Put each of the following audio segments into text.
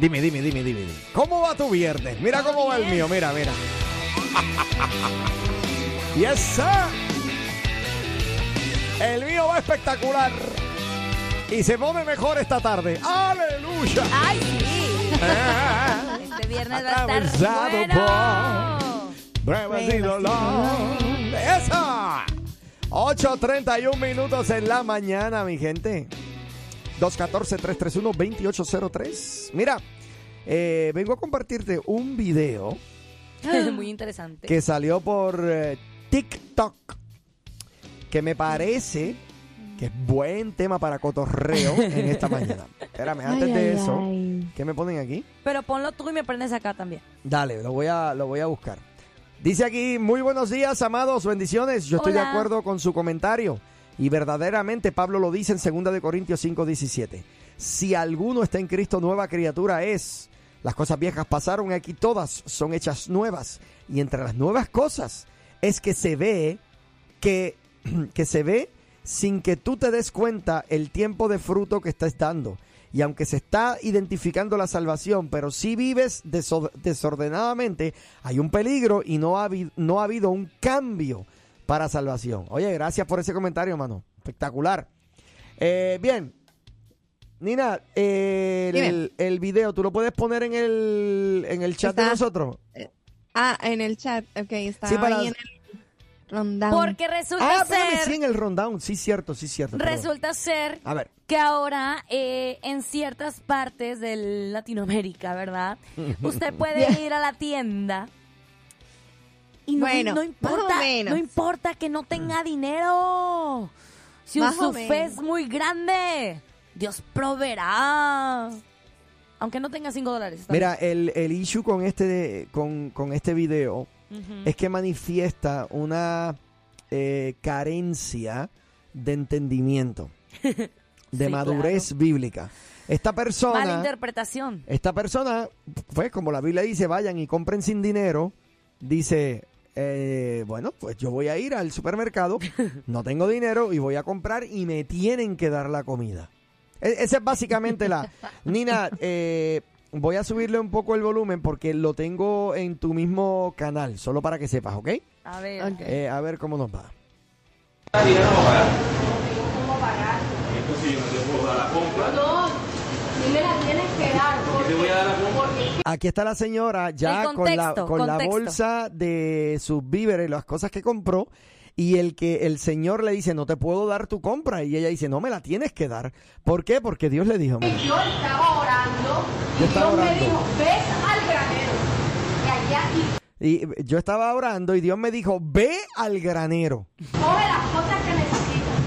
Dime, dime, dime, dime, dime. ¿Cómo va tu viernes? Mira cómo va el mío, mira, mira. yes, sir. El mío va espectacular. Y se pone mejor esta tarde. ¡Aleluya! Ay, sí. Este viernes va a estar bueno. Pruebas y dolor. ¡Esa! 8.31 minutos en la mañana, mi gente. 214-331-2803. Mira, eh, vengo a compartirte un video Muy interesante. que salió por eh, TikTok que me parece que es buen tema para cotorreo en esta mañana. Espérame, antes Ay, de ay, eso, ay. ¿qué me ponen aquí? Pero ponlo tú y me prendes acá también. Dale, lo voy a, lo voy a buscar. Dice aquí, muy buenos días, amados, bendiciones. Yo estoy de acuerdo con su comentario. Y verdaderamente Pablo lo dice en 2 de Corintios 5, 17. Si alguno está en Cristo, nueva criatura es. Las cosas viejas pasaron, aquí todas son hechas nuevas. Y entre las nuevas cosas es que se ve que, que se ve sin que tú te des cuenta el tiempo de fruto que estás dando. Y aunque se está identificando la salvación, pero si vives deso- desordenadamente, hay un peligro y no ha, no ha habido un cambio para salvación. Oye, gracias por ese comentario, mano. Espectacular. Eh, bien. Nina, eh, el, el video, ¿tú lo puedes poner en el, en el chat de nosotros? Ah, en el chat. Ok, está Sí, para- ahí en el rundown. Porque resulta Ah, espérame, sí, ser. en el rundown. Sí, cierto, sí, cierto. perdón. Resulta ser A ver. que ahora eh, en ciertas partes de Latinoamérica, ¿verdad? Usted puede ir a la tienda y no, Bueno, no más o importa, menos. no importa que no tenga dinero. Si Más su fe es muy grande, Dios proveerá. Aunque no tenga cinco dólares. está Mira, el, el issue con este, con, con este video es que manifiesta una eh, carencia de entendimiento, de Sí, madurez bíblica. Esta Mala persona, interpretación. esta persona, pues como la Biblia dice, vayan y compren sin dinero, dice, eh, bueno, pues yo voy a ir al supermercado, no tengo dinero y voy a comprar y me tienen que dar la comida. E- Esa es básicamente la... Nina, eh, voy a subirle un poco el volumen porque lo tengo en tu mismo canal, solo para que sepas, ¿ok? A ver. Ok. Eh, a ver cómo nos va. Aquí está la señora ya con la, contexto, con la bolsa de sus víveres, las cosas que compró. Y el que el señor le dice, no te puedo dar tu compra. Y ella dice, no me la tienes que dar. ¿Por qué? Porque Dios le dijo. mira, Yo estaba orando y estaba Dios me dijo, ves al granero. Y allá y Y yo estaba orando y Dios me dijo, ve al granero. coge las cosas que necesitas,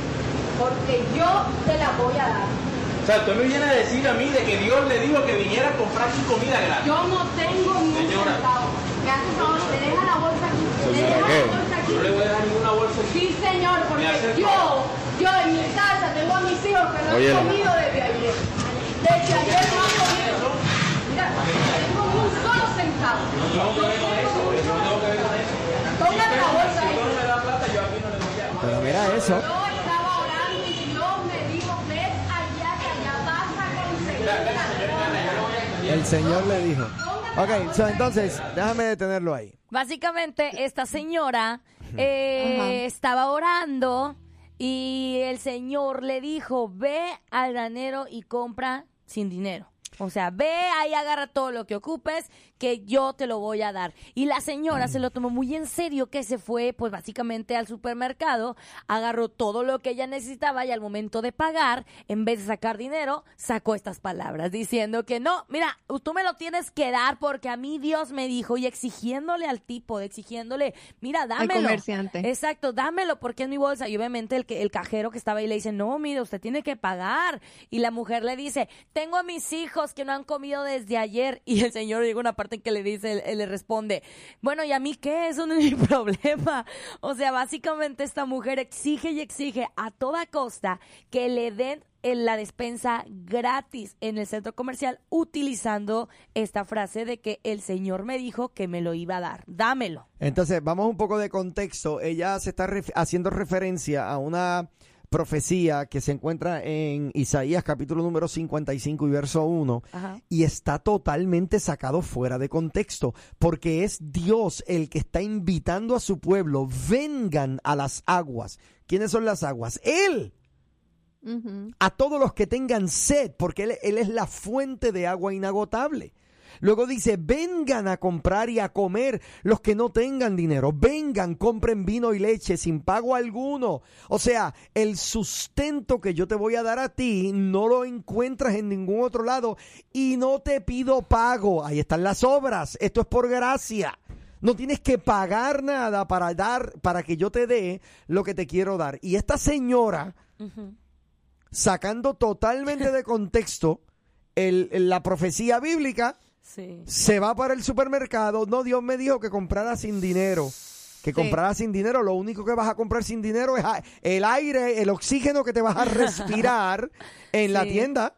porque yo te las voy a dar. O sea, usted me viene a decir a mí de que Dios le dijo que viniera a comprar su comida gratis. Yo no tengo ni un Señora. centavo. Me hace favor, te deja la bolsa aquí. Te deja la bolsa aquí. Yo no le voy a dejar ninguna bolsa aquí. Sí, señor, porque yo, yo en mi casa tengo a mis hijos que no Oye, han comido desde ayer. Desde ayer no han comido. Mira, tengo un solo centavo. No tengo que ver con eso. No tengo que ver con eso. La bolsa Si ahí. Dios no me da plata, yo aquí no le voy a Pero mira eso. El señor le dijo. Ok, so, entonces, déjame detenerlo ahí. Básicamente, esta señora eh, estaba orando y el señor le dijo, ve al granero y compra sin dinero. O sea, ve ahí, agarra todo lo que ocupes, que yo te lo voy a dar. Y la señora se lo tomó muy en serio, que se fue, pues básicamente al supermercado, agarró todo lo que ella necesitaba y al momento de pagar, en vez de sacar dinero, sacó estas palabras diciendo que no, mira, tú me lo tienes que dar porque a mí Dios me dijo y exigiéndole al tipo, exigiéndole, mira, dámelo. comerciante. Exacto, dámelo porque es mi bolsa. Y obviamente el, que, el cajero que estaba ahí le dice, no, mire, usted tiene que pagar. Y la mujer le dice, tengo a mis hijos que no han comido desde ayer. Y el señor llega una parte en que le dice, él, le responde, bueno, ¿y a mí qué? Eso no es mi problema. O sea, básicamente esta mujer exige y exige a toda costa que le den en la despensa gratis en el centro comercial utilizando esta frase de que el señor me dijo que me lo iba a dar. Dámelo. Entonces, vamos un poco de contexto. Ella se está haciendo referencia a una profecía que se encuentra en Isaías capítulo número 55 y verso 1 Ajá. y está totalmente sacado fuera de contexto porque es Dios el que está invitando a su pueblo, vengan a las aguas. ¿Quiénes son las aguas? Él a todos los que tengan sed, porque él, Él es la fuente de agua inagotable. Luego dice, vengan a comprar y a comer los que no tengan dinero. Vengan, compren vino y leche sin pago alguno. O sea, el sustento que yo te voy a dar a ti no lo encuentras en ningún otro lado y no te pido pago. Ahí están las obras. Esto es por gracia. No tienes que pagar nada para dar, para que yo te dé lo que te quiero dar. Y esta señora sacando totalmente de contexto el- la profecía bíblica, Sí. se va para el supermercado. No, Dios me dijo que comprara sin dinero. Que comprara sin dinero. Lo único que vas a comprar sin dinero es el aire, el oxígeno que te vas a respirar en la tienda.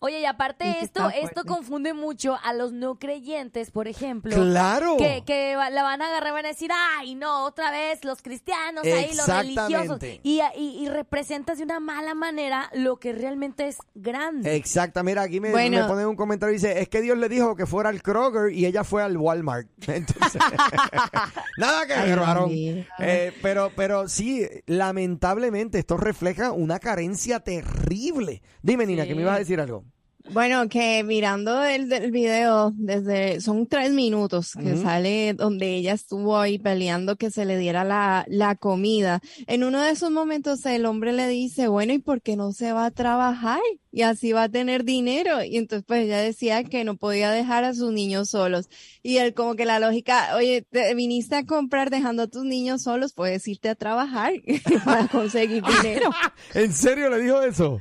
Oye, y aparte esto, esto confunde mucho a los no creyentes, por ejemplo. Claro. Que, que la van a agarrar y van a decir, ay, no, otra vez los cristianos ahí, los religiosos. Exactamente. Y, y, y representas de una mala manera lo que realmente es grande. Exacto, mira, aquí me, Bueno. me ponen un comentario y dice, es que Dios le dijo que fuera al Kroger y ella fue al Walmart. Entonces, nada que ver. Eh, pero, pero sí, lamentablemente esto refleja una carencia terrible. Dime, Nina, que me ibas a decir algo. Bueno, que mirando el, el video desde, son tres minutos que sale donde ella estuvo ahí peleando que se le diera la, la comida. En uno de esos momentos el hombre le dice, bueno, ¿y por qué no se va a trabajar? Y así va a tener dinero. Y entonces pues ella decía que no podía dejar a sus niños solos. Y él como que la lógica, oye, te viniste a comprar dejando a tus niños solos, puedes irte a trabajar para conseguir dinero. ¿En serio le dijo eso?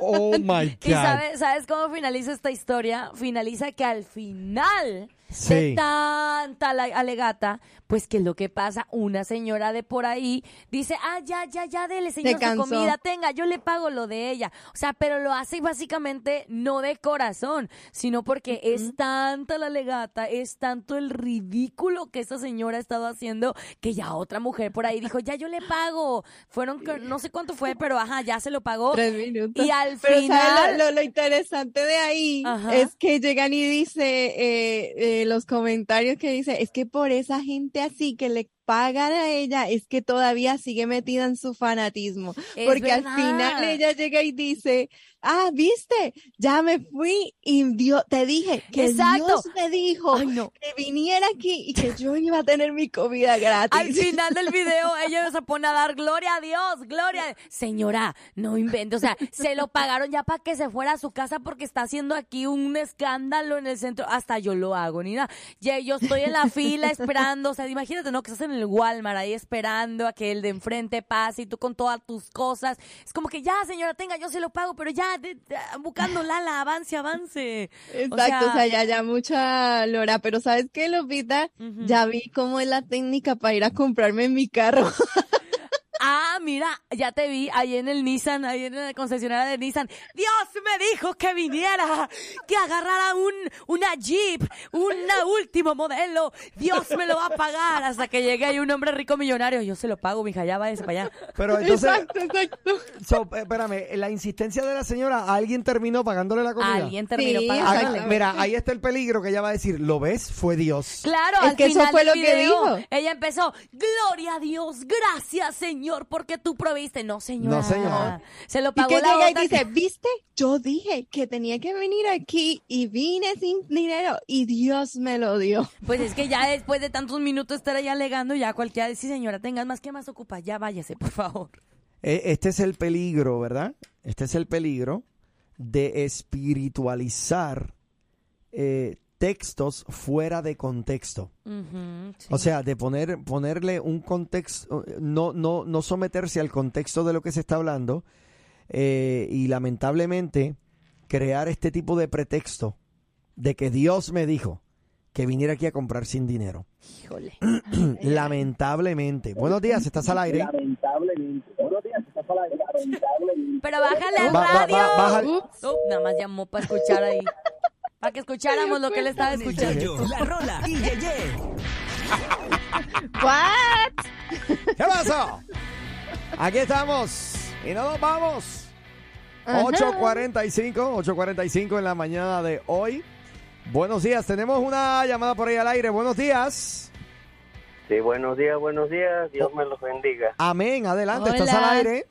Oh my God. Y sabes, ¿sabes cómo finaliza esta historia? Finaliza que al final Sí. de tanta la- alegata, pues que lo que pasa, una señora de por ahí dice, ah, ya, ya, ya, dele señor su comida, tenga, yo le pago lo de ella. O sea, pero lo hace básicamente no de corazón, sino porque es tanta la alegata, es tanto el ridículo que esta señora ha estado haciendo, que ya otra mujer por ahí dijo, ya yo le pago. Fueron, no sé cuánto fue, pero ajá, ya se lo pagó. Tres minutos. Y al Pero final... ¿sabes lo, lo- lo interesante de ahí Ajá. es que llegan y dice eh, eh, los comentarios que dice, es que por esa gente así que le pagan a ella, es que todavía sigue metida en su fanatismo. Es Porque al final ella llega y dice, ah, viste, ya me fui y Dios, te dije que Exacto. Dios me dijo Ay, no. que viniera aquí y que yo iba a tener mi comida gratis. Al final del video ella se pone a dar gloria a Dios, gloria. Señora, no invente, o sea, se lo pagaron ya para que se fuera a su casa porque está haciendo aquí un escándalo en el centro. Hasta yo lo hago, ni nada. Ya yo estoy en la fila esperando, o sea, imagínate, ¿no? Que estás en el Walmart ahí esperando a que el de enfrente pase y tú con todas tus cosas. Es como que ya, señora, tenga, yo se lo pago, pero ya, de- de- buscando Lala, avance, avance. Exacto, o sea, ya, ya mucha lora, pero ¿sabes qué, Lupita? Ujú. Ya vi cómo es la técnica para ir a comprarme en mi carro. Ah, mira, ya te vi ahí en el Nissan, ahí en la concesionaria de Nissan. Dios me dijo que viniera, que agarrara un, una Jeep, un último modelo. Dios me lo va a pagar hasta que llegue ahí un hombre rico millonario. Yo se lo pago, mija, ya váyase para allá. Pero entonces, Exacto, exacto. so, eh, espérame, la insistencia de la señora, ¿alguien terminó pagándole la comida? Alguien terminó Sí, pagándole. mira, ahí está el peligro que ella va a decir, ¿lo ves? Fue Dios. Claro, Es al que eso final fue del lo que video, dijo. ella empezó, gloria a Dios, gracias Señor, porque tú proviste. No, señora. No, señora. Se lo Y pagó que la llega y dice, que- ¿viste? Yo dije que tenía que venir aquí y vine sin dinero y Dios me lo dio. Pues es que ya después de tantos minutos estar ahí alegando, ya cualquiera dice, sí señora, tengas más que más ocupa, ya váyase, por favor. Eh, Este es el peligro, ¿verdad? Este es el peligro de espiritualizar eh, textos fuera de contexto. Sí. O sea, de poner, ponerle un contexto, no, no, no someterse al contexto de lo que se está hablando. eh, y lamentablemente crear este tipo de pretexto de que Dios me dijo que viniera aquí a comprar sin dinero. Híjole. Lamentablemente. Buenos días, estás al aire. Pero bájale al Ba- ba- radio. ba- bájale. Ups, nada más llamó para escuchar ahí. Para que escucháramos lo que él estaba escuchando. La rola y Yeye. What? ¿Qué pasó? Aquí estamos y no nos vamos. 8.45, 8.45 en la mañana de hoy. Buenos días, tenemos una llamada por ahí al aire. Buenos días. Sí, buenos días, buenos días. Dios me los bendiga. Amén, adelante, estás al aire.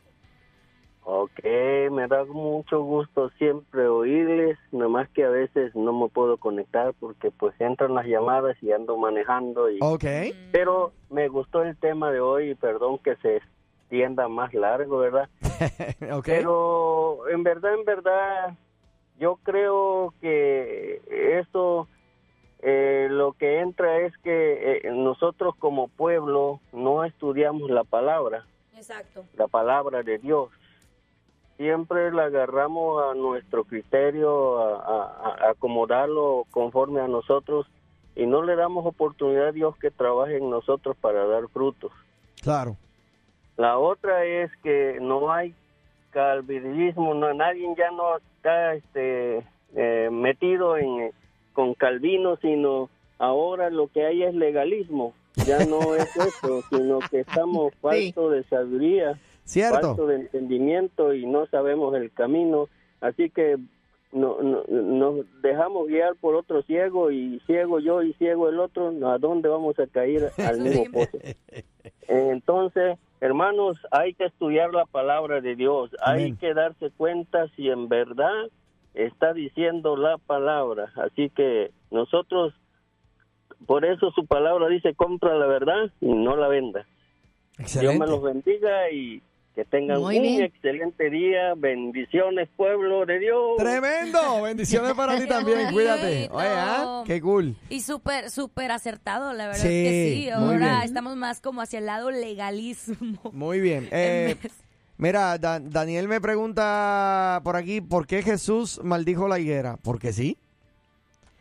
Ok, me da mucho gusto siempre oírles, nada más que a veces no me puedo conectar porque pues entran las llamadas y ando manejando. Y... Ok. Pero me gustó el tema de hoy y perdón que se extienda más largo, ¿verdad? ok. Pero en verdad, en verdad, yo creo que eso eh, lo que entra es que eh, nosotros como pueblo no estudiamos la palabra. Exacto. la palabra de Dios. Siempre la agarramos a nuestro criterio, a, a- a acomodarlo conforme a nosotros y no le damos oportunidad a Dios que trabaje en nosotros para dar frutos. Claro. La otra es que no hay calvinismo, no, nadie ya no está este, eh, metido en, eh, con Calvino, sino ahora lo que hay es legalismo. Ya no es eso, sino que estamos faltos de sabiduría Cierto. falto de entendimiento y no sabemos el camino, así que no, no- nos dejamos guiar por otro ciego y ciego yo y ciego el otro, ¿a dónde vamos a caer al mismo pozo? Entonces, hermanos, hay que estudiar la palabra de Dios, hay Amén. que darse cuenta si en verdad está diciendo la palabra, así que nosotros, por eso su palabra dice, compra la verdad y no la venda. Dios me los bendiga y que tengan Muy un bien. excelente día. Bendiciones, pueblo de Dios. Tremendo. Bendiciones para ti también. Cuídate. Oye, ¿ah? Qué cool. Y súper, súper acertado, la verdad Sí, es que sí. Ahora estamos más como hacia el lado legalismo. Muy bien. Eh, mira, Da- Daniel me pregunta por aquí, ¿por qué Jesús maldijo la higuera? Porque sí.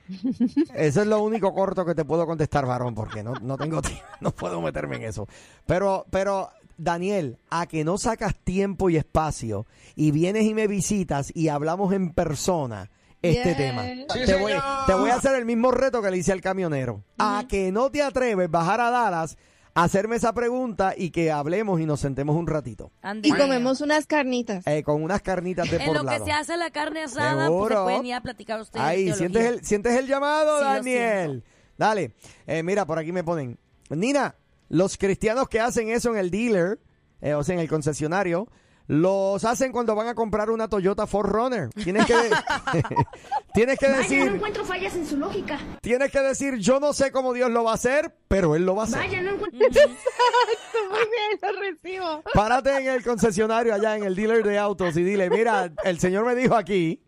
Eso es lo único corto que te puedo contestar, varón, porque no, no tengo tiempo, no puedo meterme en eso. Pero, pero, Daniel, a que no sacas tiempo y espacio y vienes y me visitas y hablamos en persona este tema. te, voy, te voy a hacer el mismo reto que le hice al camionero. A que no te atreves bajar a Dallas, hacerme esa pregunta y que hablemos y nos sentemos un ratito. Y comemos unas carnitas. Eh, con unas carnitas de En por lo que se hace la carne asada, pues Seguro. se pueden ir a platicar ustedes. de Ahí. ¿sientes el, ¿sientes el llamado, Sí, Daniel? Dale. Eh, mira, por aquí me ponen. Nina, los cristianos que hacen eso en el dealer, eh, o sea, en el concesionario, los hacen cuando van a comprar una Toyota 4Runner. Tienes que, tienes que Vaya, no decir, encuentro fallas en su lógica. tienes que decir, yo no sé cómo Dios lo va a hacer, pero Él lo va a hacer. Vaya, no encuentro... Muy bien, lo recibo. Párate en el concesionario allá en el dealer de autos y dile, mira, el señor me dijo aquí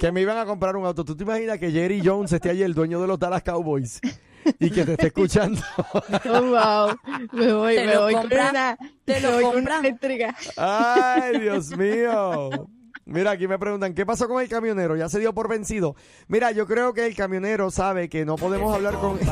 que me iban a comprar un auto. ¿Tú te imaginas que Jerry Jones esté allí, el dueño de los Dallas Cowboys, y que te esté escuchando? Oh, wow. Me voy, ¿Te me lo voy compra? con una, ¿Te me lo voy con una eléctrica. Ay, Dios mío. Mira, aquí me preguntan, ¿qué pasó con el camionero? ¿Ya se dio por vencido? Mira, yo creo que el camionero sabe que no podemos hablar con...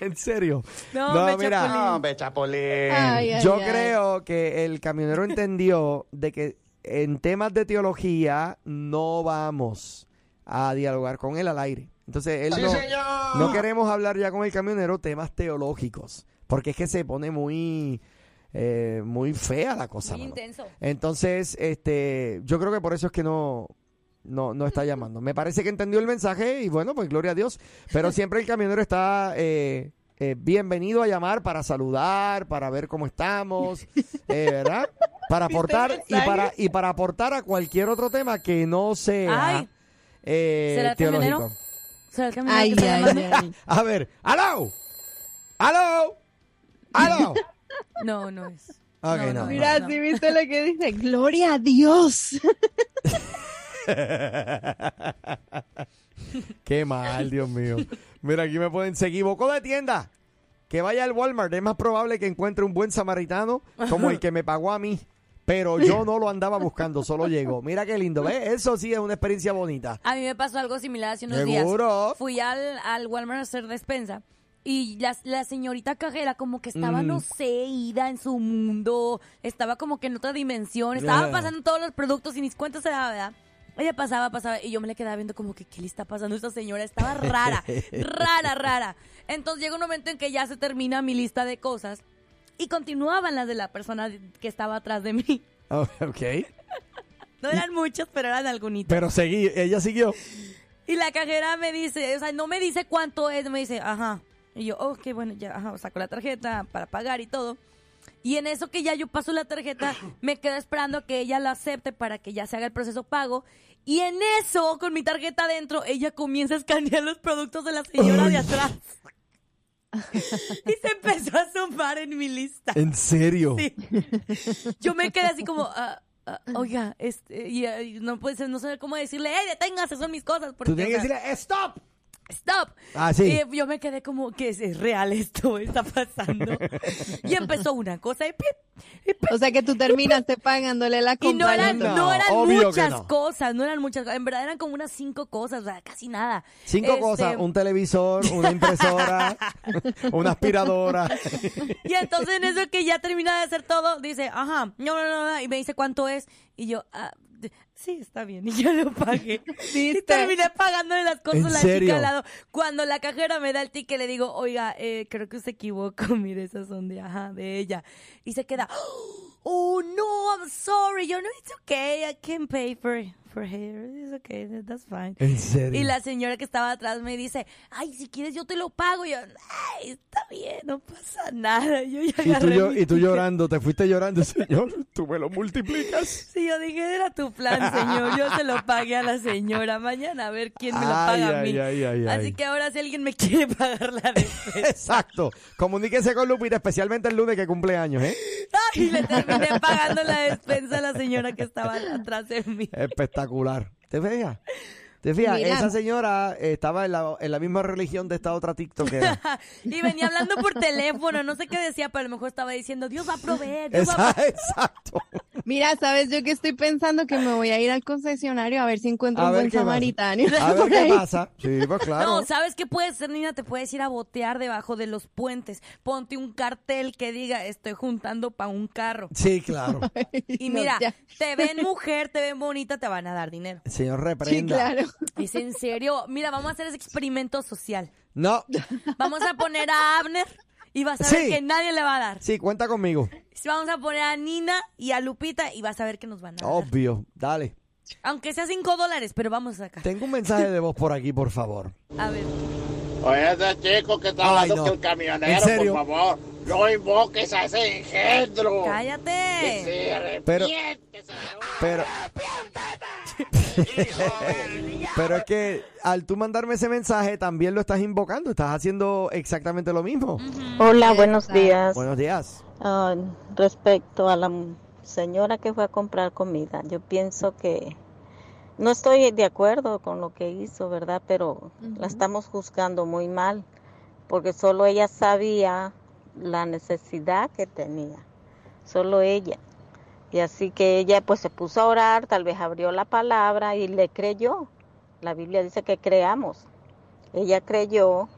¿En serio? No, me mira, Ay, ay, yo ay. creo que el camionero entendió de que en temas de teología no vamos a dialogar con él al aire. Entonces, él no, no queremos hablar ya con el camionero temas teológicos, porque es que se pone muy, eh, muy fea la cosa. Muy intenso. Entonces, este, yo creo que por eso es que no, no, no está llamando. Me parece que entendió el mensaje y bueno, pues gloria a Dios. Pero siempre el camionero está eh, eh, bienvenido a llamar para saludar, para ver cómo estamos, eh, ¿verdad? Para aportar y para y para aportar a cualquier otro tema que no sea Ay. Eh, ¿Será el teológico. camionero? ¿Será el camionero Ay, que ay, ay. A ver, ¡aló! ¡aló! ¡aló! No, no es. No, no. Mira, no. si viste lo que dice, gloria a Dios. Qué mal, Dios mío. Mira, aquí me pueden. Se equivocó de tienda. Que vaya al Walmart. Es más probable que encuentre un buen samaritano como el que me pagó a mí pero yo no lo andaba buscando, solo llegó. Mira qué lindo, ¿ves? Eso sí es una experiencia bonita. A mí me pasó algo similar hace unos ¿Seguro? días. Fui al, al Walmart a hacer despensa. Y la, la señorita cajera como que estaba, Mm. no sé, ida en su mundo, estaba como que en otra dimensión, estaba Ah. pasando todos los productos y ni cuenta se daba, ¿verdad? Ella pasaba, pasaba, y yo me le quedaba viendo como que, ¿qué le está pasando a esta señora? Estaba rara, rara, rara. Entonces llega un momento en que ya se termina mi lista de cosas y continuaban las de la persona que estaba atrás de mí. Oh, ok. No eran muchas, pero eran algunitas. Pero seguí, ella siguió. Y la cajera me dice, o sea, no me dice cuánto es, me dice, ajá. Y yo, oh, qué bueno, ya, ajá, saco la tarjeta para pagar y todo. Y en eso que ya yo paso la tarjeta, me quedo esperando que ella la acepte para que ya se haga el proceso pago. Y en eso, con mi tarjeta adentro, ella comienza a escanear los productos de la señora de atrás. y se empezó a sumar en mi lista. ¿En serio? Sí. Yo me quedé así como, ah, oiga, este, y, ah, y no puede ser, no sé cómo decirle, hey, deténgase, son mis cosas. Porque, Tú tienes que o sea, decirle, ¡stop! Stop. Ah, sí. Y yo me quedé como que es, es real esto, está pasando. y empezó una cosa y, pip, y pip, O sea que tú terminaste pagándole la y compra. no eran, No, no eran muchas no. cosas, no eran muchas cosas. En verdad eran como unas cinco cosas, o sea, casi nada. Cinco Este, cosas, un televisor, una impresora, una aspiradora. Y entonces en eso que ya termina de hacer todo, dice, ajá, no, no, no, no, y me dice cuánto es. Y yo, ah, sí, está bien. Y yo lo pagué. Y ¿Viste? terminé pagándole las cosas ¿En a la serio? chica al lado. Cuando la cajera me da el ticket, le digo, oiga, eh, creo que se equivocó. Mire, esas son de, ajá, de ella. Y se queda, oh, no, I'm sorry. Yo, no, it's okay. I can pay for, for her. It's okay, that's fine. ¿En serio? Y la señora que estaba atrás me dice, ay, si quieres yo te lo pago. Y yo, ay, está bien, no pasa nada. Yo ya Y tú, y llorando, te fuiste llorando, señor, tú me lo multiplicas. Sí, yo dije, era tu plan, señor. Yo se lo pagué a la señora. Mañana a ver quién me lo Ay, paga a mí. ay, ay, Así que ahora si alguien me quiere pagar la despensa. Exacto. Comuníquese con Lupita, especialmente el lunes que cumple años, ¿eh? Ay, le terminé pagando la despensa a la señora que estaba atrás de mí. Espectacular. ¿Te fijas? ¿Te fijas? Mira. Esa señora eh, estaba en la, en la misma religión de esta otra TikTokera. Y venía hablando por teléfono. No sé qué decía, pero a lo mejor estaba diciendo, Dios va a proveer. Dios va a Esa- exacto. Mira, ¿sabes yo que estoy pensando? Que me voy a ir al concesionario a ver si encuentro A un ver buen qué pasa. samaritano. A ver por qué ahí. pasa. Sí, pues claro. No, ¿sabes qué puedes hacer, Nina? Te puedes ir a botear debajo de los puentes. Ponte un cartel que diga, estoy juntando para un carro. Sí, claro. Y No, mira, ya. te ven mujer, te ven bonita, te van a dar dinero. Señor, Sí, reprenda. claro. Es en serio. Mira, vamos a hacer ese experimento social. No, Vamos a poner a Abner y vas a ver Sí. que nadie le va a dar. sí, cuenta conmigo. Vamos a poner a Nina y a Lupita y vas a ver que nos van a dar. Obvio. Dale. Aunque sea cinco dólares, pero vamos a sacar. Tengo un mensaje de voz por aquí, por favor. A ver. Oye, ese chico que está Ay, hablando no. que el camionero, ¿En serio? por favor, no invoques a ese engendro. Que ¡Cállate! se Pero- Pero, pero es que al tú mandarme ese mensaje también lo estás invocando, estás haciendo exactamente lo mismo. Hola, buenos días. Buenos días. Ah, respecto a la señora que fue a comprar comida, yo pienso que no estoy de acuerdo con lo que hizo, ¿verdad? Pero la estamos juzgando muy mal, porque solo ella sabía la necesidad que tenía, solo ella. Y así que ella pues se puso a orar, tal vez abrió la palabra y le creyó. La Biblia dice que creamos. Ella creyó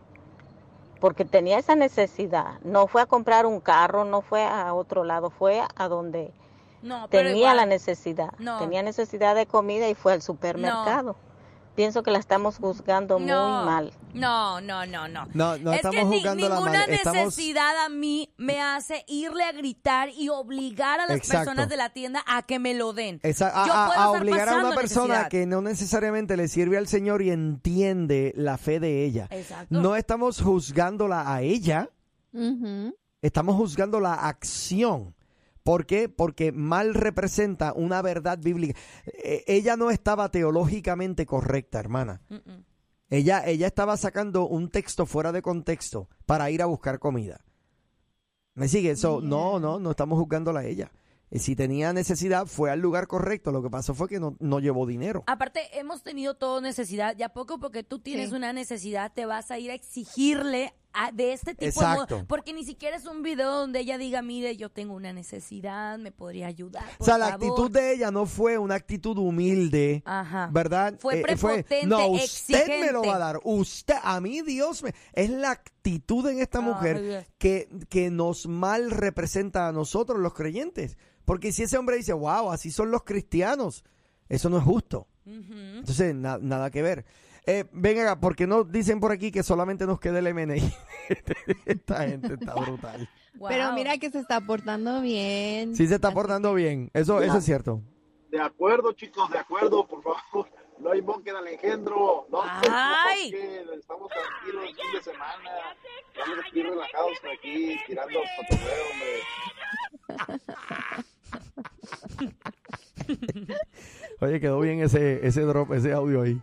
porque tenía esa necesidad. No fue a comprar un carro, no fue a otro lado, fue a donde No, tenía igual. la necesidad. No. Tenía necesidad de comida y fue al supermercado. Pienso que la estamos juzgando No, muy mal. no, no, no, no. No, no es estamos que ni- ninguna mal, estamos- necesidad a mí me hace irle a gritar y obligar a las Exacto. personas de la tienda a que me lo den. Esa- a, Yo a- puedo a estar obligar a una persona necesidad. que no necesariamente le sirve al Señor y entiende la fe de ella. Exacto. No estamos juzgándola a ella, Ujú. estamos juzgando la acción. ¿Por qué? Porque mal representa una verdad bíblica. Eh, ella no estaba teológicamente correcta, hermana. Ella, ella estaba sacando un texto fuera de contexto para ir a buscar comida. ¿Me sigue? Eso, no, no, no estamos juzgándola a ella. Eh, Si tenía necesidad, fue al lugar correcto. Lo que pasó fue que no, no llevó dinero. Aparte, hemos tenido todo necesidad. Ya poco porque tú tienes Sí. una necesidad, te vas a ir a exigirle a- de este tipo Exacto. de porque ni siquiera es un video donde ella diga, mire, yo tengo una necesidad, me podría ayudar. O sea, la favor". actitud de ella no fue una actitud humilde, Ajá. ¿verdad? Fue Eh, prepotente, no, usted me lo va a dar. Usted, a mí Dios me... Es la actitud en esta mujer que, que nos mal representa a nosotros los creyentes. Porque si ese hombre dice, wow, así son los cristianos, eso no es justo. Entonces, na- nada que ver. Eh, venga, porque no dicen por aquí que solamente nos queda el MNI. Esta gente está brutal. Pero mira que se está portando bien. Sí se está portando bien. Eso, eso es cierto. De acuerdo, chicos, de acuerdo, por favor. No invoquen al engendro. No, Ay. invoquen, estamos tranquilos el fin de semana. Estamos aquí relajados aquí, tirando cotorreo, hombre. Oye, quedó bien ese, ese drop, ese audio ahí.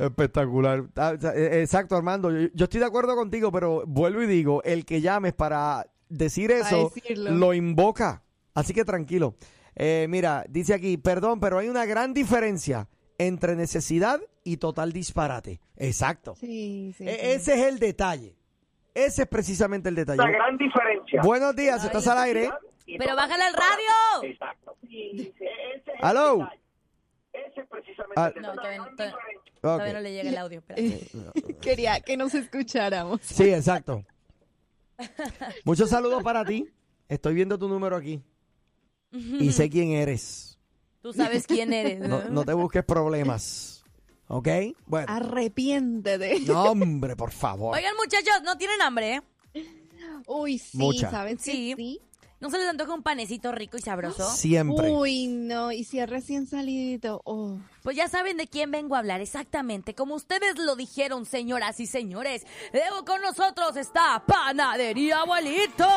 Espectacular. Ah, eh, Exacto, Armando. Yo, yo estoy de acuerdo contigo, pero vuelvo y digo, el que llames para decir eso, lo invoca. Así que tranquilo. Eh, mira, dice aquí, perdón, pero hay una gran diferencia entre necesidad y total disparate. Exacto. Sí, sí. E- sí. ese es el detalle. Ese es precisamente el detalle. La gran diferencia. Buenos días, estás al aire. Pero bájale al radio. Exacto. Sí, ese es Aló. Ese precisamente Ah. el No, todavía, no- todavía- le llega el audio. espérate. Quería que nos escucháramos. Sí, exacto. Muchos saludos para ti. Estoy viendo tu número aquí. Y sé quién eres. Tú sabes quién eres. No, no te busques problemas. ¿Ok? Bueno. Arrepiéntete. No, hombre, por favor. Oigan, muchachos, no tienen hambre, ¿eh? Uy, sí, Mucha. ¿sabes qué? Sí. Sí. ¿No se les antoja un panecito rico y sabroso? Siempre. Uy, no, y si es recién salidito, oh. Pues ya saben de quién vengo a hablar exactamente, como ustedes lo dijeron, señoras y señores. Luego con nosotros está Panadería Abuelito.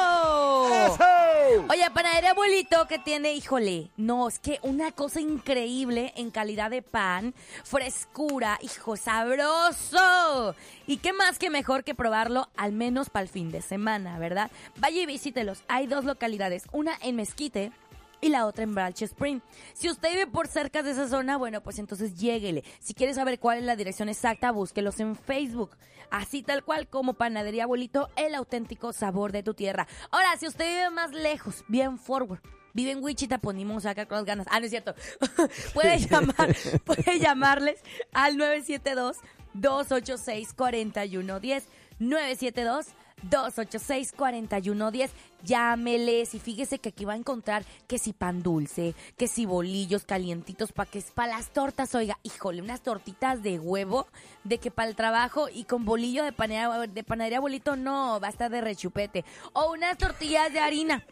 Oye, Panadería Abuelito que tiene, híjole, no, es que una cosa increíble en calidad de pan, frescura, hijo, sabroso. Y qué más que mejor que probarlo al menos para el fin de semana, ¿verdad? Vaya y visítelos. Hay dos localidades, una en Mezquite y la otra en Branch Spring. Si usted vive por cerca de esa zona, bueno, pues entonces lléguele. Si quiere saber cuál es la dirección exacta, búsquelos en Facebook. Así tal cual como Panadería Abuelito, el auténtico sabor de tu tierra. Ahora, si usted vive más lejos, bien forward. Vive en Wichita, ponimos acá con las ganas. Ah, no es cierto. puede llamar, puede llamarles al 972 286 4110 972 286-4110. Llámeles y fíjese que aquí va a encontrar que si pan dulce, que si bolillos calientitos para que para las tortas, oiga, híjole, unas tortitas de huevo, de que para el trabajo y con bolillo de panadería, de panadería abuelito no, va a estar de rechupete. O unas tortillas de harina.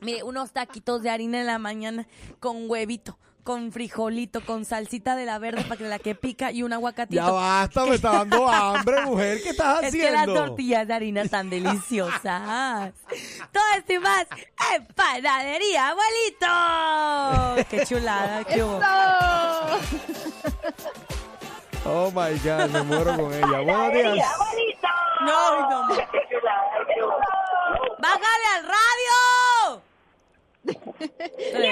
Mire, unos taquitos de harina en la mañana con huevito, con frijolito, con salsita de la verde para que la que pica y un aguacatito. Ya basta, me está dando hambre, mujer. ¿Qué estás Es haciendo? que las tortillas de harina están deliciosas. Todo esto y más en Panadería, abuelito. ¡Qué chulada! ¡Qué hubo. Oh my God, me muero con ella. Buenos días. No, no, no. ¡Bájale al radio!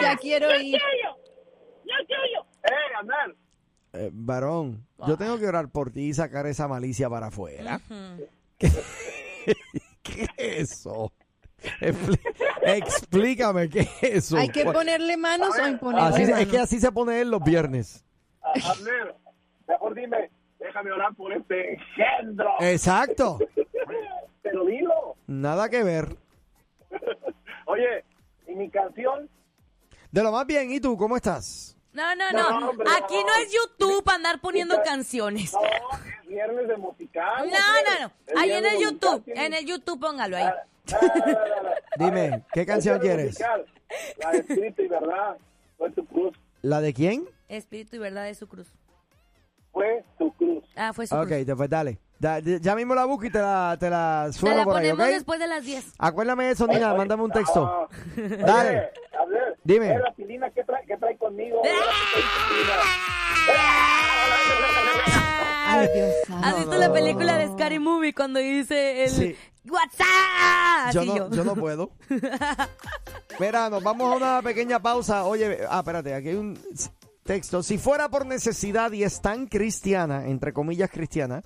Ya quiero ir. ¡Eh! Eh, varón, yo tengo que orar por ti y sacar esa malicia para afuera. Ujú. ¿Qué es eso? Expli- explícame, ¿qué es eso? ¿Hay que ponerle manos o imponerle así, manos? es que así se pone él los viernes. Abner, mejor dime, déjame orar por este engendro. Exacto. Pero dilo. Nada que ver. Oye, ¿y mi canción? De lo más bien, ¿y tú cómo estás? No, no, no. No, hombre, Aquí no no. es YouTube para andar poniendo canciones. No, es viernes de musical. No, no, no. Ahí en el YouTube. musical, En el YouTube póngalo ahí. Ah, ah, ah. Dime, ¿qué canción quieres? musical. La de Espíritu y Verdad fue tu cruz. ¿La de quién? Espíritu y verdad de su cruz. Fue tu cruz. Ah, fue su Ok, cruz. te- pues dale. Ya mismo la busco y te la, te la Te sueno la por ahí, ¿ok? ponemos después de las 10. Acuérdame de eso, Nina, mándame un texto. Dale. Dime. ¿eh, la pilina qué trae, qué trae conmigo? Ay, Dios santo. ¿Has visto la película de Scary Movie cuando dice el Sí. WhatsApp? Yo no, yo no puedo. Mira, nos vamos a una pequeña pausa. Oye, ah, espérate, aquí hay un texto. Si fuera por necesidad y es tan cristiana, entre comillas cristiana,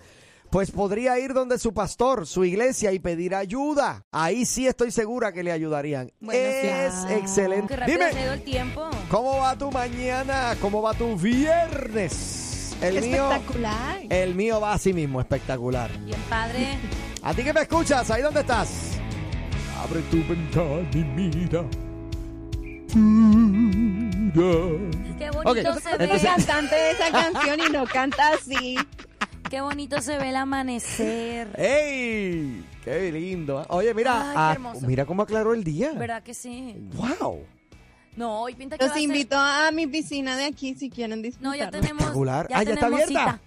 pues podría ir donde su pastor, su iglesia y pedir ayuda. Ahí sí estoy segura que le ayudarían. Bueno, es excelente. Qué Dime, se ha ido el tiempo. ¿cómo va tu mañana? ¿Cómo va tu viernes? El mío, Espectacular. el mío va así mismo, espectacular. Bien padre. A ti que me escuchas, ahí donde estás. Abre tu ventana y mira. Qué bonito Ok, se ve. el cantante de esa canción y no canta así. Qué bonito se ve el amanecer. ¡Ey! ¡Qué lindo! Oye, mira, Ay, qué ah, hermoso. mira cómo aclaró el día. ¿Verdad que sí? ¡Wow! No, hoy pinta que va Los a ser- invito a mi piscina de aquí si quieren disfrutar. No, ya tenemos. Espectacular. Ya Ah, ¿ya está tenemos abierta?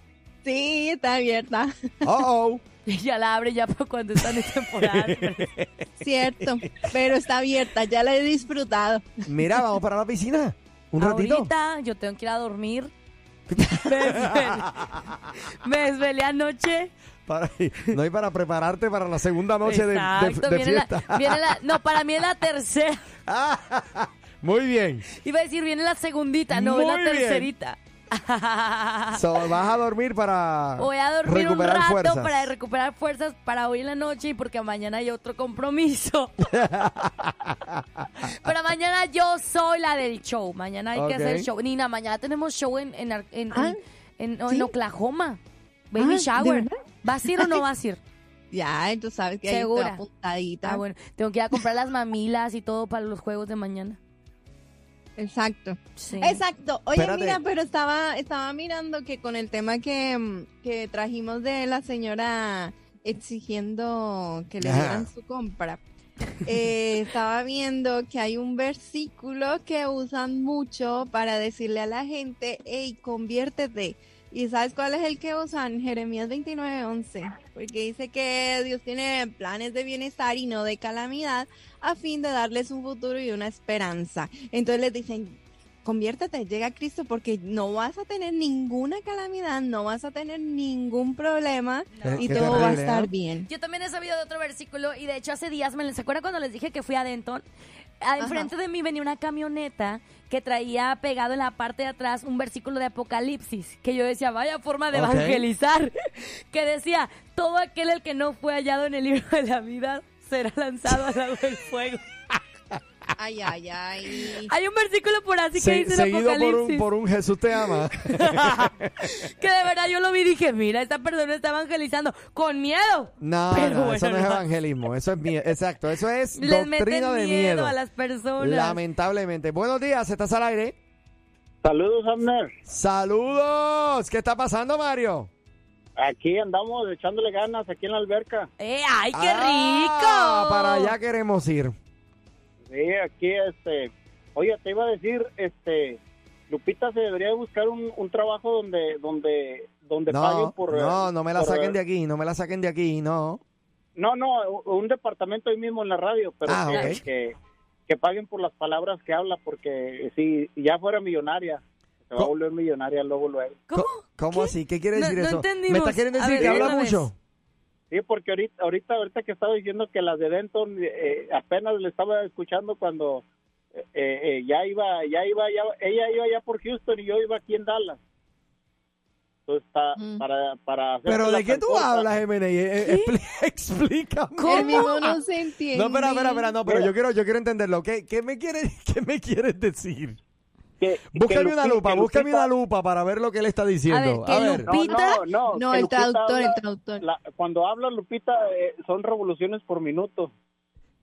Sí, está abierta. ¡Oh, oh! cita. Ya la abre ya para cuando están en temporada. Cierto, pero está abierta, ya la he disfrutado. Mira, vamos para la piscina. Un ratito. Ahorita yo tengo que ir a dormir. Me desvelé, anoche. Para, no hay para prepararte para la segunda noche de, de- Exacto, de viene la- fiesta. viene la- no, para mí es la tercera. Muy bien. Iba a decir, viene la segundita, no, es la Muy bien. So, vas a dormir para Voy a dormir un recuperar rato fuerzas. para recuperar fuerzas para hoy en la noche y porque mañana hay otro compromiso. Pero mañana yo soy la del show. Mañana hay que hacer show. Nina, mañana tenemos show en, en, Ar- en, Ah, en- en- ¿sí? en Oklahoma. Baby Ah, ¿de shower. ¿Vas a ir o no vas a ir? Ya, tú sabes que ahí Segura. está apuntadita. Ah, bueno. Tengo que ir a comprar las mamilas y todo para los juegos de mañana. Exacto. Sí. Exacto. Oye, Espérate. mira, pero estaba, estaba mirando que con el tema que, mm, que trajimos de la señora exigiendo que le Ajá. dieran su compra, eh, estaba viendo que hay un versículo que usan mucho para decirle a la gente, hey, conviértete. ¿Y sabes cuál es el que usan? Jeremías 29:11, porque dice que Dios tiene planes de bienestar y no de calamidad a fin de darles un futuro y una esperanza. Entonces les dicen, conviértete, llega a Cristo porque no vas a tener ninguna calamidad, no vas a tener ningún problema y todo va a estar ¿eh? bien. Yo también he sabido de otro versículo y de hecho hace días me ¿se acuerdan cuando les dije que fui a Denton? Enfrente de mí venía una camioneta que traía pegado en la parte de atrás un versículo de Apocalipsis, que yo decía, vaya forma de evangelizar, que decía, todo aquel el que no fue hallado en el libro de la vida será lanzado al lado del fuego. Ay, ay, ay. Hay un versículo por así que Se- dice en seguido por un, Apocalipsis. por un Jesús te ama. que de verdad yo lo vi y dije, mira, esta persona está evangelizando con miedo. No, Pero no, eso no es evangelismo, eso es miedo, exacto, eso es Les doctrina meten de miedo, miedo. a las personas. Lamentablemente. Buenos días, ¿estás al aire? Saludos, Abner. Saludos. ¿Qué está pasando, Mario? Aquí andamos echándole ganas aquí en la alberca. Eh, ¡Ay, qué Ah, rico! Para allá queremos ir. Sí, aquí, este... Oye, te iba a decir, este... Lupita se debería buscar un, un trabajo donde donde donde paguen No, por... no, no me la por- saquen de aquí, no me la saquen de aquí, no. No, no, un departamento ahí mismo en la radio, pero Ah, que, que, que paguen por las palabras que habla, porque si ya fuera millonaria, se va a volver millonaria luego, luego. ¿Cómo? ¿Cómo así? ¿Qué quiere No- decir no eso? entendimos. ¿Me está queriendo decir ver, que habla mucho? Sí, porque ahorita, ahorita, ahorita que estaba diciendo que las de Denton, eh, apenas le estaba escuchando cuando eh, eh, ya iba, ya iba, ya, ella iba ya por Houston y yo iba aquí en Dallas. Entonces, pa- Mm. para, para ¿Pero de qué tú hablas, MNI? Eh, expli- explícame. Mismo no se entiende. No, espera, espera, espera, no, pero Mira. yo quiero, yo quiero entenderlo. ¿Qué, qué me quieres, qué me quieres decir? Que- que Búscame una lupa, que búscame Lupita- una lupa para ver lo que él está diciendo. que A ver. No, Lupita- no, no, No, que el Lupita traductor, el traductor. la- cuando habla Lupita, eh, son revoluciones por minuto.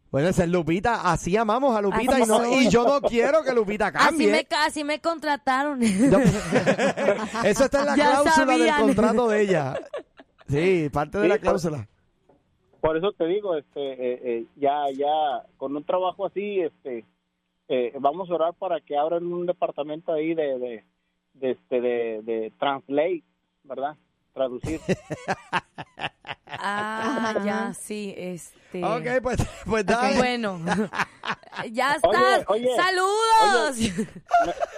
Bueno, esa es Lupita, así amamos a Lupita Así y, no, soy. y yo no quiero que Lupita Así cambie. me, así me contrataron. No. Eso está en la Ya cláusula del contrato de ella. Sí, parte de Sí, la por- cláusula. Por eso te digo, este, eh, eh, ya, ya, con un trabajo así, este, eh, vamos a orar para que abran un departamento ahí de, de, de, este, de, de translate, ¿verdad? Traducir. ah, ya, sí, este. Ok, pues, pues dale. Bueno, ya Oye, estás. oye, ¡Saludos!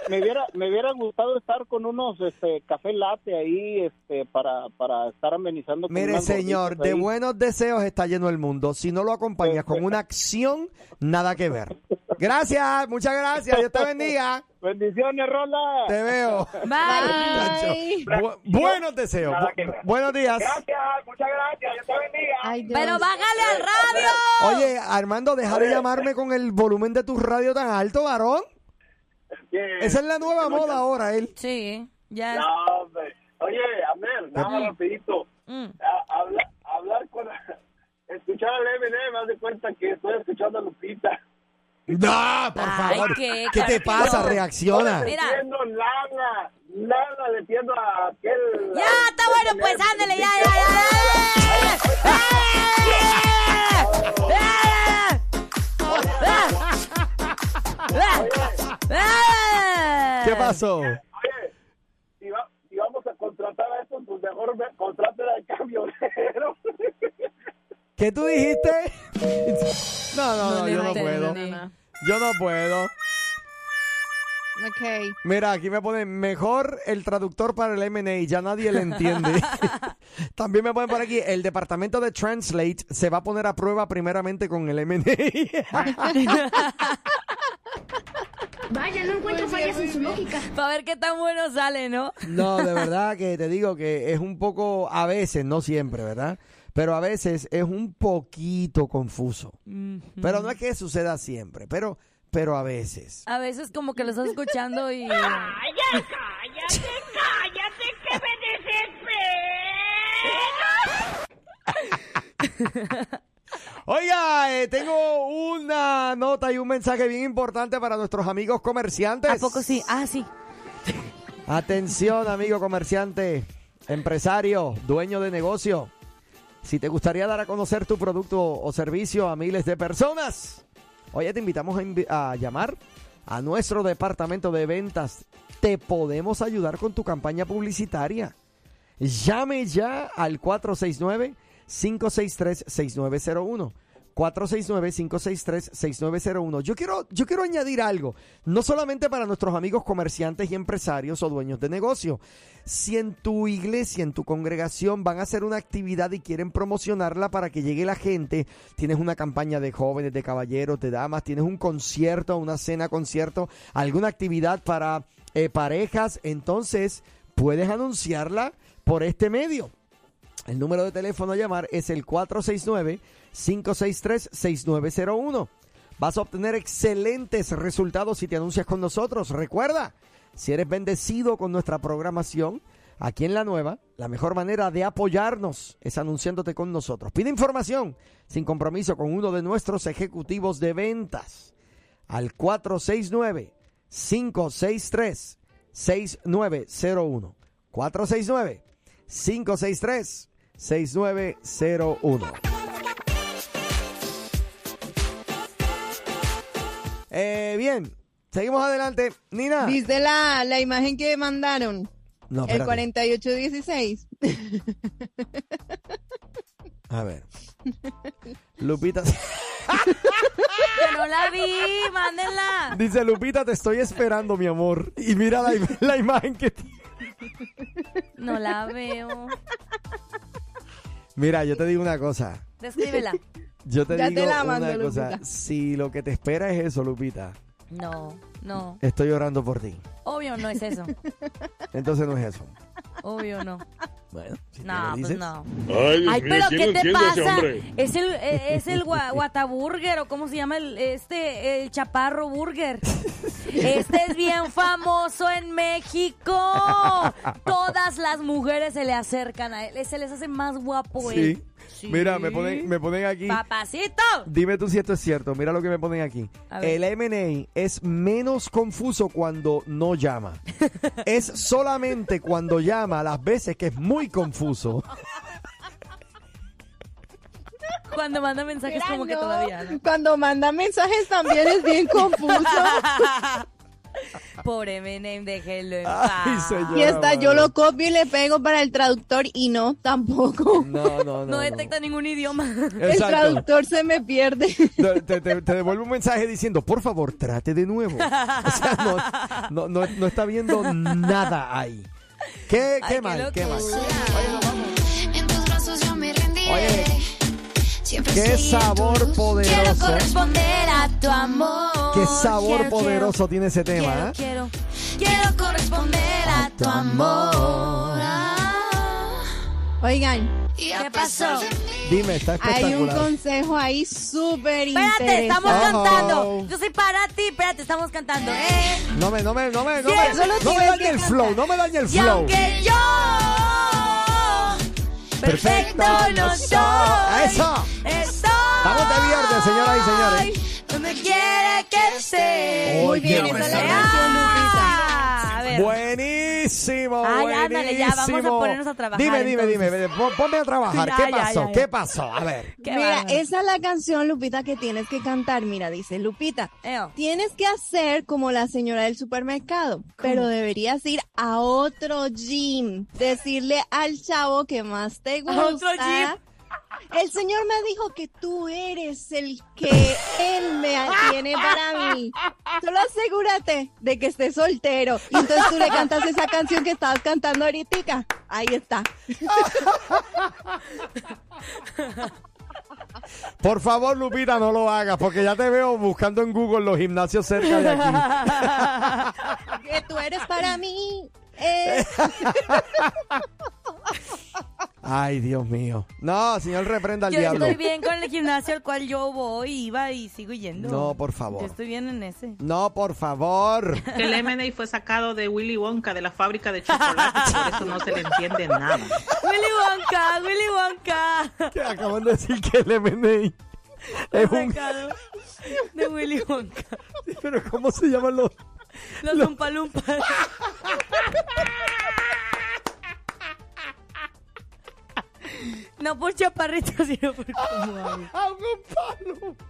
me, me hubiera, me hubiera gustado estar con unos, este, café latte ahí, este, para, para estar amenizando. con Mire, señor, de ahí. buenos deseos está lleno el mundo. Si no lo acompañas con una acción, nada que ver. Gracias, muchas gracias. Dios te bendiga. Bendiciones, Rola. Te veo. Bye. Bu- buenos deseos. Bu- buenos días. Gracias, muchas gracias. Dios te bendiga. Ay, Dios. Pero bájale al radio. Oye, Armando, deja de llamarme con el volumen de tu radio tan alto, varón. Esa es la nueva moda ahora, él. Sí, ya. No. Oye, Amel, nada más rapidito. Mm. A- habla- hablar con... Escuchar al Eminem, me das de cuenta que estoy escuchando a Lupita. No, por Ay, favor. qué ¿Qué te pasa? Reacciona. Mira. Le tiendo lana, lana le tiendo a aquel... Ya, está bueno, pues ándale, ya, ya, ya. ¿Qué pasó? Oye, si, va- si vamos a contratar a estos, pues mejor me contraten al camionero. ¿Qué tú dijiste? No, no, no, le yo no puedo. Yo no puedo. Ok. Mira, aquí me ponen mejor el traductor para el M&A, ya nadie le entiende. También me ponen por aquí, el departamento de Translate se va a poner a prueba primeramente con el M&A. Vaya, no encuentro fallas en su lógica. Para ver qué tan bueno sale, ¿no? No, de verdad que te digo que es un poco, a veces, no siempre, ¿verdad? Pero a veces es un poquito confuso. Pero no es que suceda siempre, pero, pero a veces. A veces como que lo estás escuchando y... Cállate, cállate, cállate, que me desespero. Oiga, eh, tengo una nota y un mensaje bien importante para nuestros amigos comerciantes. ¿A poco sí? Ah, sí. Atención, amigo comerciante, empresario, dueño de negocio. Si te gustaría dar a conocer tu producto o servicio a miles de personas, oye, te invitamos a, a llamar a nuestro departamento de ventas. Te podemos ayudar con tu campaña publicitaria. Llame ya al 469-563-6901. 469-563-6901. Yo quiero, yo quiero añadir algo, no solamente para nuestros amigos comerciantes y empresarios o dueños de negocio. Si en tu iglesia, en tu congregación van a hacer una actividad y quieren promocionarla para que llegue la gente, tienes una campaña de jóvenes, de caballeros, de damas, tienes un concierto, una cena, concierto, alguna actividad para eh, parejas, entonces puedes anunciarla por este medio. El número de teléfono a llamar es el 469-563-6901. Vas a obtener excelentes resultados si te anuncias con nosotros. Recuerda, si eres bendecido con nuestra programación, aquí en La Nueva, la mejor manera de apoyarnos es anunciándote con nosotros. Pide información sin compromiso con uno de nuestros ejecutivos de ventas al 469-563-6901. 469-563-6901. Eh, bien, seguimos adelante. Nina. ¿Viste la, la imagen que mandaron? No, el espérate. 4816. A ver. Lupita. Que no la vi, mándenla. Dice Lupita, te estoy esperando, mi amor. Y mira la, la imagen que tiene. No la veo. Mira, yo te digo una cosa. Descríbela. Yo te Ya te digo la mando, una cosa. Lupita. Si lo que te espera es eso, Lupita, No, no. estoy orando por ti. Obvio no es eso. Entonces no es eso. Obvio no. Bueno, si No, lo pues no. Ay, Dios Ay, mío, pero ¿quién ¿qué te pasa? Es el, eh, es el gua- Guataburger o cómo se llama el, este, el Chaparro Burger. Este es bien famoso en México. Todas las mujeres se le acercan a él. Se les hace más guapo Sí. él. Mira, me ponen, me ponen aquí. Papacito. Dime tú si esto es cierto. Mira lo que me ponen aquí. El M&A es menos confuso cuando no llama. es solamente cuando llama las veces que es muy confuso. Cuando manda mensajes como que todavía, ¿no? Cuando manda mensajes también es bien confuso. Pobre Eminem, déjelo en paz. Y está, yo lo copio y le pego para el traductor y no, tampoco. No, no, no. No detecta ningún idioma. El traductor se me pierde. Te, te- te- te devuelve un mensaje diciendo, por favor, trate de nuevo. O sea, no, no, no, no está viendo nada ahí. ¿Qué, qué Ay, mal? ¿Qué mal? En tus brazos yo me rendiré. Oye, Siempre qué sabor poderoso. Quiero corresponder a tu amor. Qué sabor quiero, poderoso tiene ese tema, quiero, ¿eh? quiero, quiero corresponder a tu amor. Ah. Oigan, ¿Qué pasó? Dime, está hay un espectacular. consejo ahí súper interesante. Espérate, estamos Oh. cantando. Yo soy para ti, espérate, estamos cantando. Eh. No me, no me, no me, no me, no me dañe el flow, no me dañe el Y flow. aunque yo perfecto no soy, Eso. Estamos de viernes, señoras y señores. donde quiere que esté. Muy bien, esa es la canción, Lupita. Ver. Buenísimo, Ay, buenísimo. ándale, ya, vamos a ponernos a trabajar, Dime, dime, entonces. dime, pon- ponme a trabajar. Ya, ¿Qué ya, pasó? ya, ya. ¿Qué pasó? A ver. Qué Mira, bárbaro. esa es la canción, Lupita, que tienes que cantar. Mira, dice Lupita, Eo. tienes que hacer como la señora del supermercado, pero deberías ir a otro gym, decirle al chavo que más te gusta. ¿A otro gym? El señor me dijo que tú eres el que él me tiene para mí. Solo asegúrate de que estés soltero. Y entonces tú le cantas esa canción que estabas cantando ahorita. Ahí está. Por favor, Lupita, no lo hagas, porque ya te veo buscando en Google los gimnasios cerca de aquí. Que tú eres para mí. eh. Ay, Dios mío. No, señor, reprenda al Yo diablo. estoy bien con el gimnasio al cual yo voy, iba y sigo yendo. No, por Yo favor. estoy bien en ese. No, por favor. El M&A fue sacado de Willy Wonka, de la fábrica de chocolate, por eso no se le entiende nada. Willy Wonka, Willy Wonka. Que acaban de decir que el M&A es un... Sacado de Willy Wonka. Pero ¿cómo se llaman los...? Los Umpalumpas. No por chaparritos, sino por cómo hablan. Ah, un palo.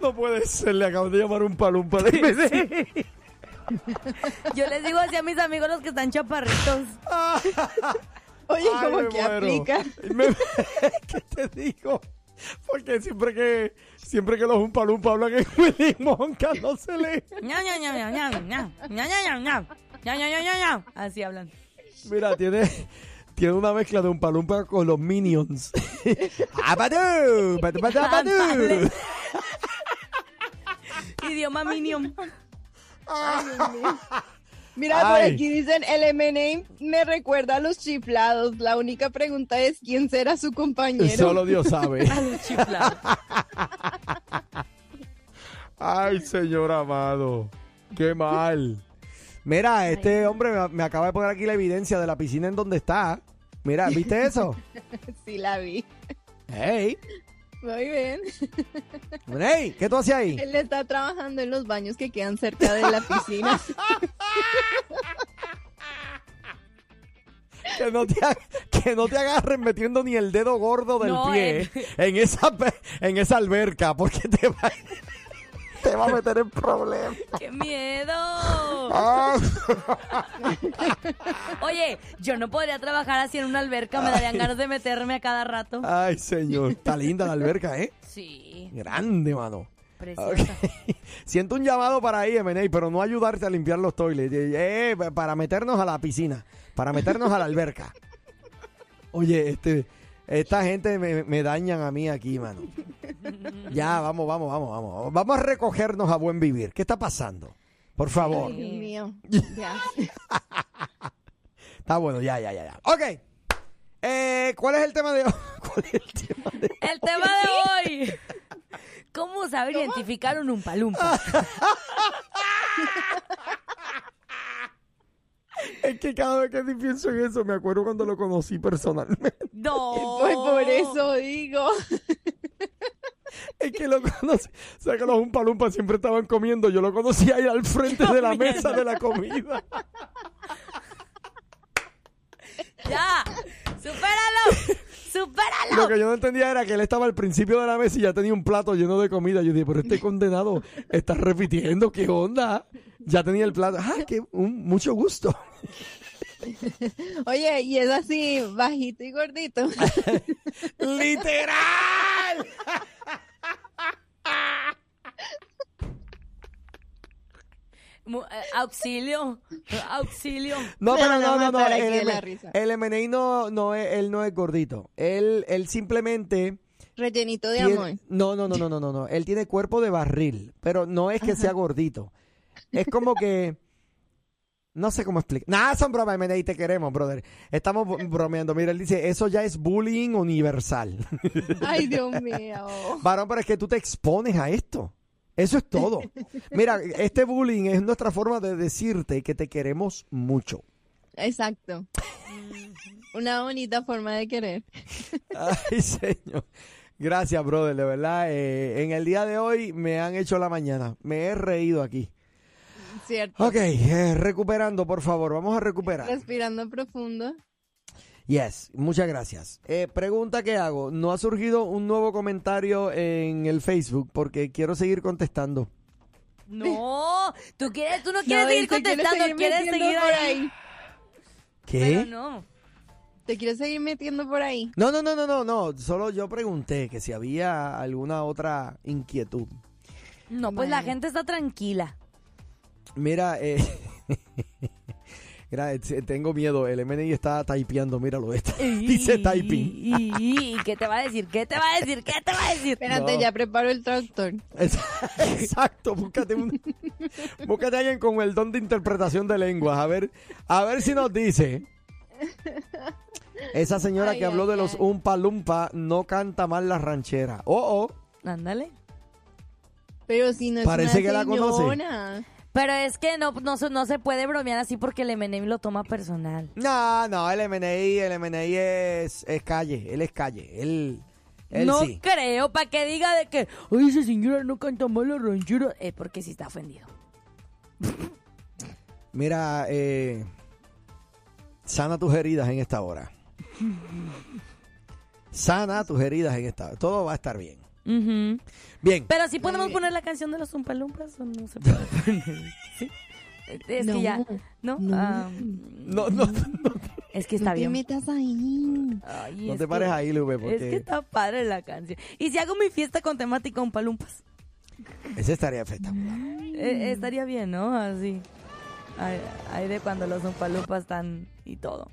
No puede ser, le acaban de llamar un palumpa de M&A. Yo les digo así a mis amigos los que están chaparritos. Oye, Ay, me que muero. aplica. Me- ¿Qué te digo? Porque siempre que siempre que los Umpalumpa hablan en Willy Monca, no se lee. Así hablan. Mira, tiene, tiene una mezcla de un palumpa con los minions. ¡Abadú! Idioma minion. Ay, Dios mío. Mira, por aquí dicen, el M&A me recuerda a los chiflados. La única pregunta es, ¿quién será su compañero? Solo Dios sabe. A los chiflados. Ay, señor amado. Qué mal. Mira, este hombre me, me acaba de poner aquí la evidencia de la piscina en donde está. Mira, ¿viste eso? Sí, la vi. ¡Hey! Muy bien. ¡Hey! ¿Qué tú hacías ahí? Él está trabajando en los baños que quedan cerca de la piscina. Que no, te, que no te agarren metiendo ni el dedo gordo del No, pie eh. en esa en esa alberca porque te va, te va a meter en problemas. ¡Qué miedo! Oye, yo no podría trabajar así en una alberca, me darían ganas de meterme a cada rato. Ay, señor. Está linda la alberca, ¿eh? Sí, Grande, mano. preciosa. Ok. Siento un llamado para ahí, M&A, pero no ayudarte a limpiar los toilets. Eh, eh, para meternos a la piscina, para meternos a la alberca. Oye, este, esta gente me, me dañan a mí aquí, mano. Ya, vamos, vamos, vamos, vamos. Vamos a recogernos a buen vivir. ¿Qué está pasando? Por favor. Ay, Dios mío. Ya. Está bueno, ya, ya, ya, ya. Ok. Eh, ¿Cuál es el tema de hoy? ¿Cuál es el tema de El tema de hoy. ¿Cómo saber identificar un umpalumpa? Es que cada vez que pienso en eso, me acuerdo cuando lo conocí personalmente. No. Pues por eso digo. Es que lo conocí. O sea, que los umpalumpas siempre estaban comiendo. Yo lo conocí ahí al frente de la mesa de la comida. ¡Ya! ¡Supéralo! ¡Supéralo! Lo que yo no entendía era que él estaba al principio de la mesa y ya tenía un plato lleno de comida. Yo dije, pero este condenado está repitiendo. ¿Qué onda? Ya tenía el plato. Ah, qué un, mucho gusto. Oye, y es así, bajito y gordito. ¡Literal! Mu- eh, auxilio, auxilio. No, pero no, no, no. El, el M&A no, no es, él no es gordito. Él, él simplemente Rellenito de tiene- amor. No, no, no, no, no, no, no. Él tiene cuerpo de barril, pero no es que sea gordito. Es como que no sé cómo explicar. Nada, son bromas, MNI, te queremos, brother. Estamos bro- bromeando. Mira, él dice, eso ya es bullying universal. Ay, Dios mío. Varón, pero es que tú te expones a esto. Eso es todo. Mira, este bullying es nuestra forma de decirte que te queremos mucho. Exacto. Una bonita forma de querer. Ay, señor. Gracias, brother, de verdad. eh, en el día de hoy me han hecho la mañana. Me he reído aquí. Cierto. Ok, eh, recuperando, por favor. Vamos a recuperar. Respirando profundo. Yes, muchas gracias. Eh, pregunta que hago. No ha surgido un nuevo comentario en el Facebook porque quiero seguir contestando. No, tú quieres, tú no quieres No, seguir contestando, seguir quieres seguir por ahí. ahí. ¿Qué? Pero no. ¿Te quieres seguir metiendo por ahí? No, no, no, no, no, no. Solo yo pregunté que si había alguna otra inquietud. No, pues la gente está tranquila. Mira, eh, mira, eh, tengo miedo. El MNI está typeando, míralo. Está, dice typing. ¿Y, y, y qué te va a decir? ¿Qué te va a decir? ¿Qué te va a decir? Espérate, No. ya preparo el tractor. Es- Exacto, búscate un, búscate a alguien con el don de interpretación de lenguas. A ver, a ver si nos dice. Esa señora Ay, que habló ay, de los. Umpa Lumpa no canta mal la ranchera. Oh, oh. Ándale. Pero si no es Parece una que la conoce. Pero es que no, no, se- no se puede bromear así porque el M&M lo toma personal. No, no, el MNI, el MNI es, es calle. Él es calle. Él, él no sí. creo, para que diga de que, ay, esa señora no canta mal la ranchera. Es porque sí está ofendido. Mira, eh, sana tus heridas en esta hora. Sana tus heridas en esta hora. Todo va a estar bien. Ujú. Bien. Pero sí podemos poner la canción de los Zumpalumpas o no se puede poner. ¿Sí? Es No, que ya, ¿no? no. Ah, No, no, es que está no te bien. metas ahí. Ay, no te que- pares ahí, Lube, Es que porque está padre la canción. Y si hago mi fiesta con temática Umpalumpas, ese estaría espectacular. eh, estaría bien, ¿no? Así. Ay, de cuando los Umpalumpas están y todo.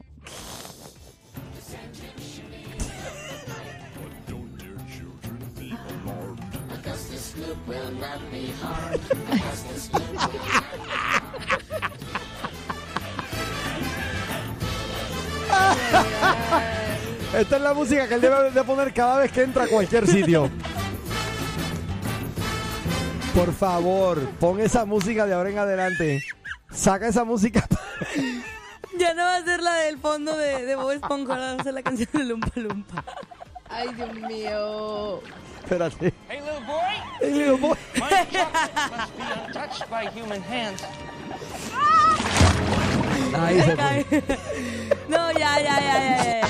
Esta es la música que él debe de poner cada vez que entra a cualquier sitio. Por favor, pon esa música de ahora en adelante. Saca esa música. Ya no va a ser la del fondo de, de Bob Esponja, ahora va a ser la canción de Lumpa Lumpa. Ay, Dios mío. Espérate. Hey, little boy. Hey, little boy. My must be untouched by human hands. Ahí se fue. No, ya, ya, ya, ya.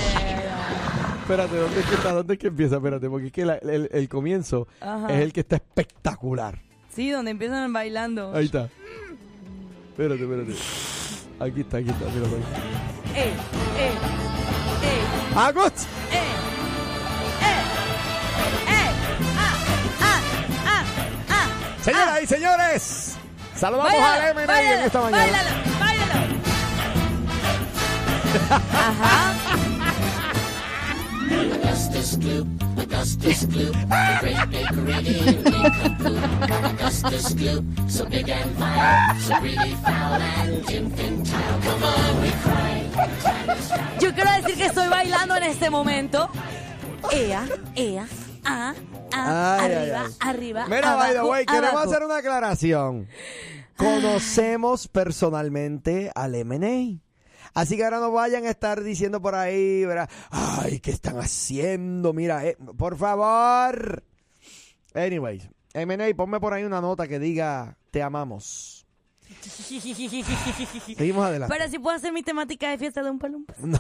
Espérate, ¿dónde es que está? ¿Dónde es que empieza? Espérate, porque es que la- el, el comienzo Ajá. es el que está espectacular. Sí, donde empiezan bailando. Ahí está. Espérate, espérate. Aquí está, aquí está. Eh, eh, eh, ¡Agus! eh, eh, ah. Señoras y señores, saludamos al MNI en esta mañana. Báilalo, báilalo. Ajá. Yo quiero decir que estoy bailando en este momento. Ea, ea, ah, ah, Ay, arriba, ay. arriba. Mira, by the abajo, way, queremos abajo. hacer una aclaración. Conocemos personalmente al M&A. Así que ahora no vayan a estar diciendo por ahí, ¿verdad? Ay, ¿qué están haciendo? Mira, eh, por favor. Anyways, M&A, ponme por ahí una nota que diga, te amamos. Seguimos adelante. Pero si puedo hacer mi temática de fiesta de un palumpa. No,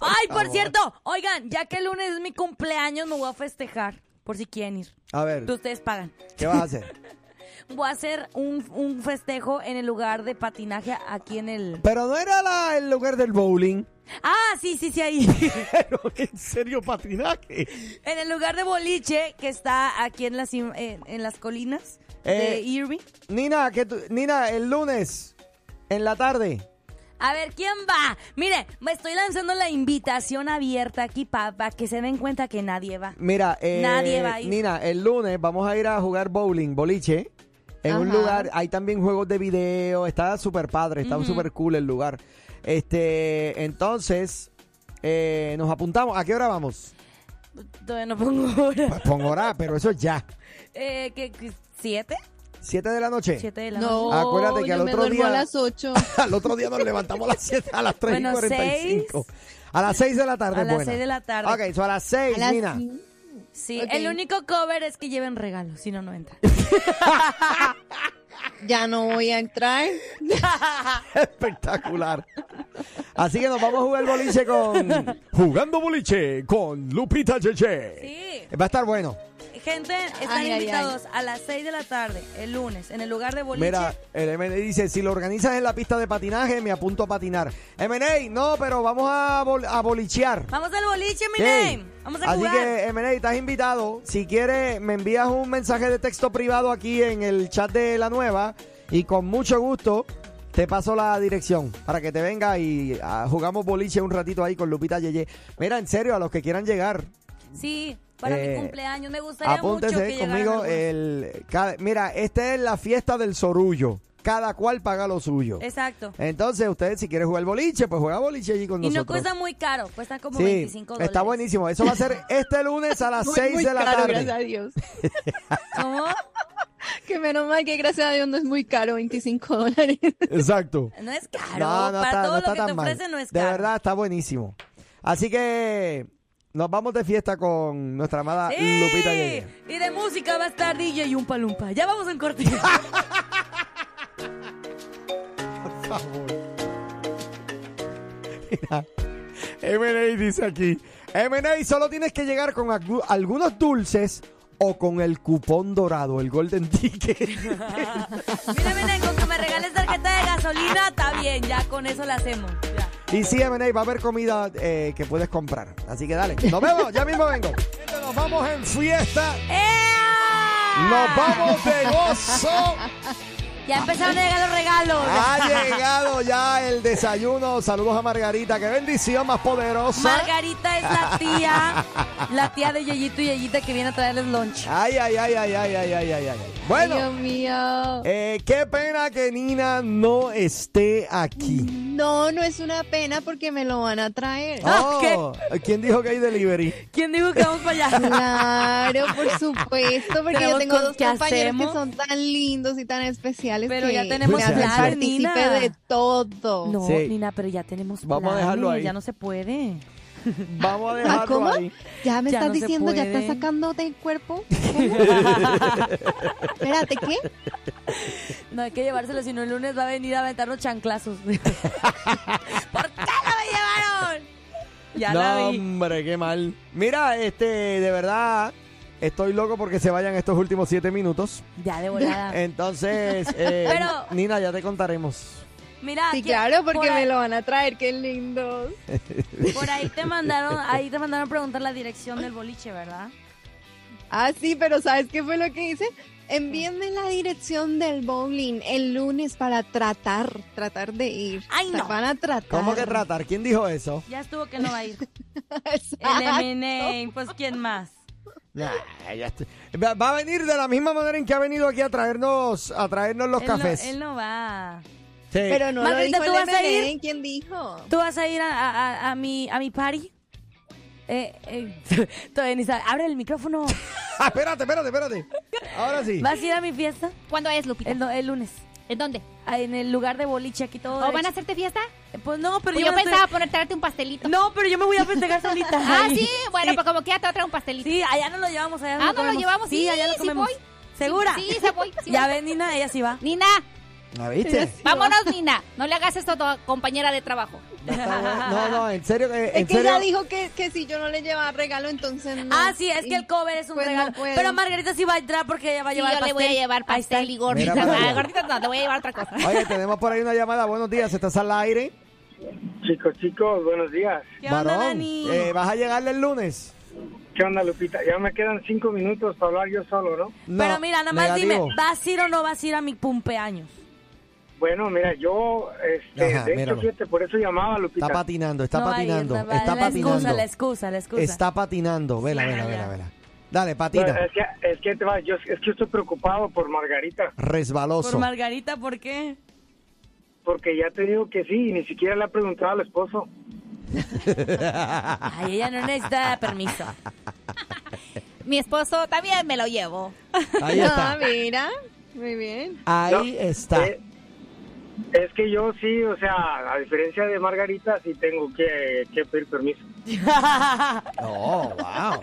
Ay, por favor. cierto, oigan, ya que el lunes es mi cumpleaños, me voy a festejar. Por si quieren ir. A ver, Ustedes pagan. ¿qué vas a hacer? Voy a hacer un, un festejo en el lugar de patinaje aquí en el... Pero no era la- el lugar del bowling. Ah, sí, sí, sí, ahí. Pero en serio, patinaje. en el lugar de boliche que está aquí en las, im- en, en las colinas Eh, de Irving. Nina, que tú- Nina, el lunes, en la tarde. A ver, ¿quién va? Mire, me estoy lanzando la invitación abierta aquí para que se den cuenta que nadie va. Mira, eh, Nadie va a ir. Nina, el lunes vamos a ir a jugar bowling, boliche, en un lugar, hay también juegos de video, está súper padre, está Ujú. súper cool el lugar. Este, entonces, eh, nos apuntamos, ¿a qué hora vamos? Todavía no pongo hora. Pues pon hora, pero eso es ya. Eh, ¿qué, qué, ¿Siete? ¿Siete de la noche? Siete de la No, noche. Acuérdate que yo al me otro duermo día- a las 8. Al otro día nos levantamos a las 7, a las 3 Bueno, y 45. A las 6 de la tarde, A las buena. seis de la tarde. Ok, so a las 6, A las Nina. cinco. Sí, Ok. el único cover es que lleven regalos, si no, no entran. Ya no voy a entrar. Espectacular. Así que nos vamos a jugar boliche con. Jugando boliche con Lupita Cheche. Sí. Va a estar bueno. Gente, están Ay, ay, invitados a las 6 de la tarde, el lunes, en el lugar de boliche. Mira, el MN dice: si lo organizas en la pista de patinaje, me apunto a patinar. MN, no, pero vamos a, bol- a bolichear. Vamos al boliche, name. Vamos a Así jugar. que, MN, estás invitado. Si quieres, me envías un mensaje de texto privado aquí en el chat de la nueva y con mucho gusto te paso la dirección para que te venga y ah, jugamos boliche un ratito ahí con Lupita Yeye. Mira, en serio, a los que quieran llegar, Sí, para Eh, mi cumpleaños. Me gustaría mucho apúntese que llegaran conmigo. El, cada- mira, esta es la fiesta del sorullo. Cada cual paga lo suyo. Exacto. Entonces, ustedes, si quieren jugar boliche, pues juega boliche allí con Y no nosotros. cuesta muy caro, cuesta como Sí, 25 dólares. está buenísimo. Eso va a ser este lunes a las Muy, 6 muy de la caro, tarde. gracias a Dios. ¿Cómo? Que menos mal que gracias a Dios no es muy caro, 25 dólares. Exacto. No es caro. No, no para está, todo no lo que te tan mal. ofrecen no es De caro. verdad está buenísimo. Así que nos vamos de fiesta con nuestra amada Sí. Lupita Yeye. Y de música va a estar DJ y un palumpa. Ya vamos en corte. Por favor. Mira, M&A dice aquí, M&A solo tienes que llegar con algu- algunos dulces o con el cupón dorado, el golden ticket. Mira, mira, con que me regales tarjeta de gasolina, está bien. Ya con eso la hacemos. Ya. Y sí, M&A va a haber comida eh, que puedes comprar. Así que dale, nos vemos, ya mismo vengo. Gente, Nos vamos en fiesta, ¡Ea! nos vamos de gozo. Ya empezaron a llegar los regalos. Llegado ya el desayuno. Saludos a Margarita. Qué bendición más poderosa. Margarita es la tía, la tía de Yeyito y Yeyita que viene a traerles lunch. Ay, ay, ay, ay, ay, ay, ay, ay, ay. Bueno, Dios mío. eh, qué pena que Nina no esté aquí. No, no es una pena porque me lo van a traer. Ah, Oh, ¿Quién dijo que hay delivery? ¿Quién dijo que vamos para allá? Claro, por supuesto, porque yo tengo dos ¿qué compañeros hacemos? que son tan lindos y tan especiales Pero que ya tenemos me hacen plan, de todo. No, Sí. Nina, pero ya tenemos Vamos a planes, dejarlo ahí. Ya no se puede. Vamos a Ah, dejarlo ¿Cómo? ahí. Ya me Ya estás no se diciendo, ya estás sacando del cuerpo. ¿Cómo? Espérate, ¿qué? No hay que llevárselo, si no el lunes va a venir a aventarnos chanclazos. ¿Por qué no me llevaron? Ya no, la vi. hombre, qué mal. Mira, este, de verdad, estoy loco porque se vayan estos últimos siete minutos. Ya de volada. Entonces, eh, Pero- Nina, ya te contaremos. Mira, Sí, que- claro, porque por ahí, me lo van a traer, qué lindos. por ahí te mandaron, ahí te mandaron a preguntar la dirección del boliche, ¿verdad? Ah, sí, pero ¿sabes qué fue lo que hice? Envíenme la dirección del bowling el lunes para tratar, tratar de ir. Ay, no. Van a tratar. ¿Cómo que tratar? ¿Quién dijo eso? Ya estuvo que no va a ir. Exacto. El M&A, pues ¿quién más? Nah, ya estoy- Va va a venir de la misma manera en que ha venido aquí a traernos, a traernos los Él no- cafés. él no va. Sí. Pero no Margarita, lo ¿tú dijo el vas a ir? ¿quién dijo? ¿Tú vas a ir a, a- a- a mi, a mi party? Eh, eh, todavía ni sabe. Abre el micrófono. Ah, espérate, espérate, espérate. Ahora sí. ¿Vas a ir a mi fiesta? ¿Cuándo es, Lupita? El, el lunes. ¿En dónde? Ah, En el lugar de boliche aquí todo. ¿O van a hacerte fiesta? Pues no, pero Pues yo, yo no estoy- pensaba poner, traerte un pastelito. No, pero yo me voy a festejar solita. Ah, sí, bueno, Sí. pues como quiera te voy a traer un pastelito. Sí, allá nos lo llevamos, allá Ah, lo ¿no lo llevamos? Sí, Sí, allá lo sí comemos. voy. ¿Segura? Sí, sí, voy. ya ven, Nina, ella sí va. Nina, ¿La viste? vámonos, Nina. No le hagas esto a tu compañera de trabajo. No, no, en serio, eh, en Es que serio. ella dijo que, que si yo no le llevaba regalo, entonces no. Ah, sí, es que el cover es un pues no regalo. pero Margarita sí va a entrar porque ella va a Sí, llevar yo le voy a pastel. llevar Ahí pastel y gorditas. Mira gorditas no, te voy a llevar otra cosa. Oye, tenemos por ahí una llamada. Buenos días, ¿estás al aire? Chicos, chicos, buenos días. ¿Qué onda, Varón, Dani? eh, ¿vas a llegarle el lunes? ¿Qué onda, Lupita? Ya me quedan cinco minutos para hablar yo solo, ¿no? No, pero mira, nada más negativo. dime, ¿vas a ir o no vas a ir a mi cumpleaños? Bueno, mira, yo, este, Ajá, de hecho, fíjate, por eso llamaba, Lupita. Está patinando, está No, ahí patinando, está, está la patinando. excusa, la excusa, la excusa. Está patinando, vela, vela, vela, vela. Dale, Bueno, patina. es que, es que te va, yo, es que yo estoy preocupado por Margarita, Resbaloso. Por Margarita, ¿por qué? porque ya te digo que sí, y ni siquiera le ha preguntado al esposo. Ay, ella no necesita permiso. Mi esposo también me lo llevo. Ahí está. Ah, mira. Muy bien. Ahí está. Eh, es que yo sí, o sea, a diferencia de Margarita, sí tengo que, que pedir permiso. Oh, wow.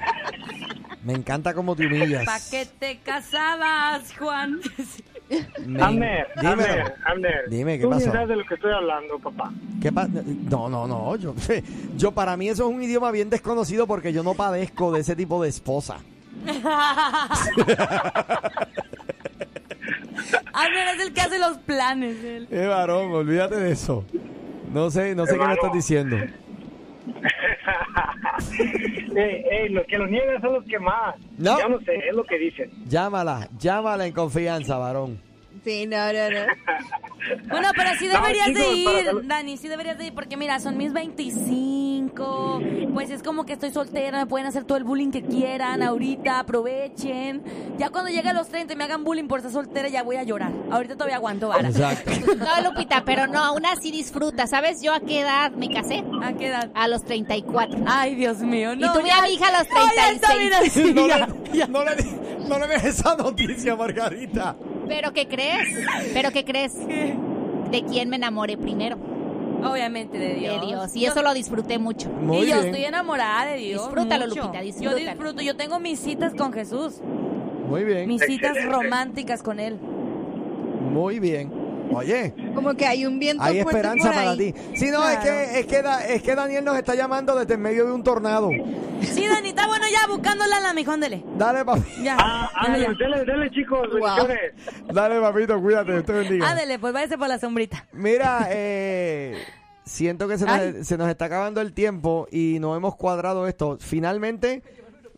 Me encanta cómo te humillas. ¿Para qué te casabas, Juan? Me- Amner, dímelo. Amner, Amner. Dime, ¿qué Tú pasó? sabes de lo que estoy hablando, papá. ¿Qué pa- no, no, no. Yo, yo, para mí eso es un idioma bien desconocido porque yo no padezco de ese tipo de esposa. Amner es el que hace los planes. él. Eh, varón, olvídate de eso. No sé, no sé qué me estás diciendo. Ey, ey, los que lo niegan son los que más. No. Yo no sé, es lo que dicen. Llámala, llámala en confianza, varón. Sí, no, no, no. Bueno, pero sí No, deberías chicos, de ir. Dani, sí deberías de ir, porque mira, son mis 25, pues es como que estoy soltera, me pueden hacer todo el bullying que quieran ahorita, aprovechen. Ya cuando llegue a los 30 y me hagan bullying por estar soltera, ya voy a llorar. Ahorita todavía aguanto vara. Exacto. No, Lupita, pero no, aún así disfruta. ¿Sabes yo a qué edad me casé? ¿A qué edad? A los 34. Ay, Dios mío, no. y tuve ya- a mi hija a los no, ya está, 36. mira, sí, no, ya. le, no, le, no le esa noticia, Margarita. ¿Pero qué crees? ¿Pero qué crees? ¿De quién me enamoré primero? Obviamente de Dios. De Dios. Y Yo- eso lo disfruté mucho. Muy y yo bien. estoy enamorada de Dios. Disfrútalo, mucho. Lupita, Yo disfruto, yo tengo mis citas con Jesús, Muy bien. mis citas románticas con Él. Muy bien. Oye, Como que hay un viento hay fuerte esperanza por para ahí. ti. Sí, no, es que, es, que Da- es que Daniel nos está llamando desde el medio de un tornado. Sí, Dani, está bueno ya, buscándola a la mijón, dele. Dale, papi. Ya. Ah, ándale, ya. dele, dele, chicos, bendiciones. Dale, papito, cuídate, Dios te bendiga. Ándele, pues váyase por la sombrita. Mira, eh, siento que se nos, se nos está acabando el tiempo y no hemos cuadrado esto. Finalmente,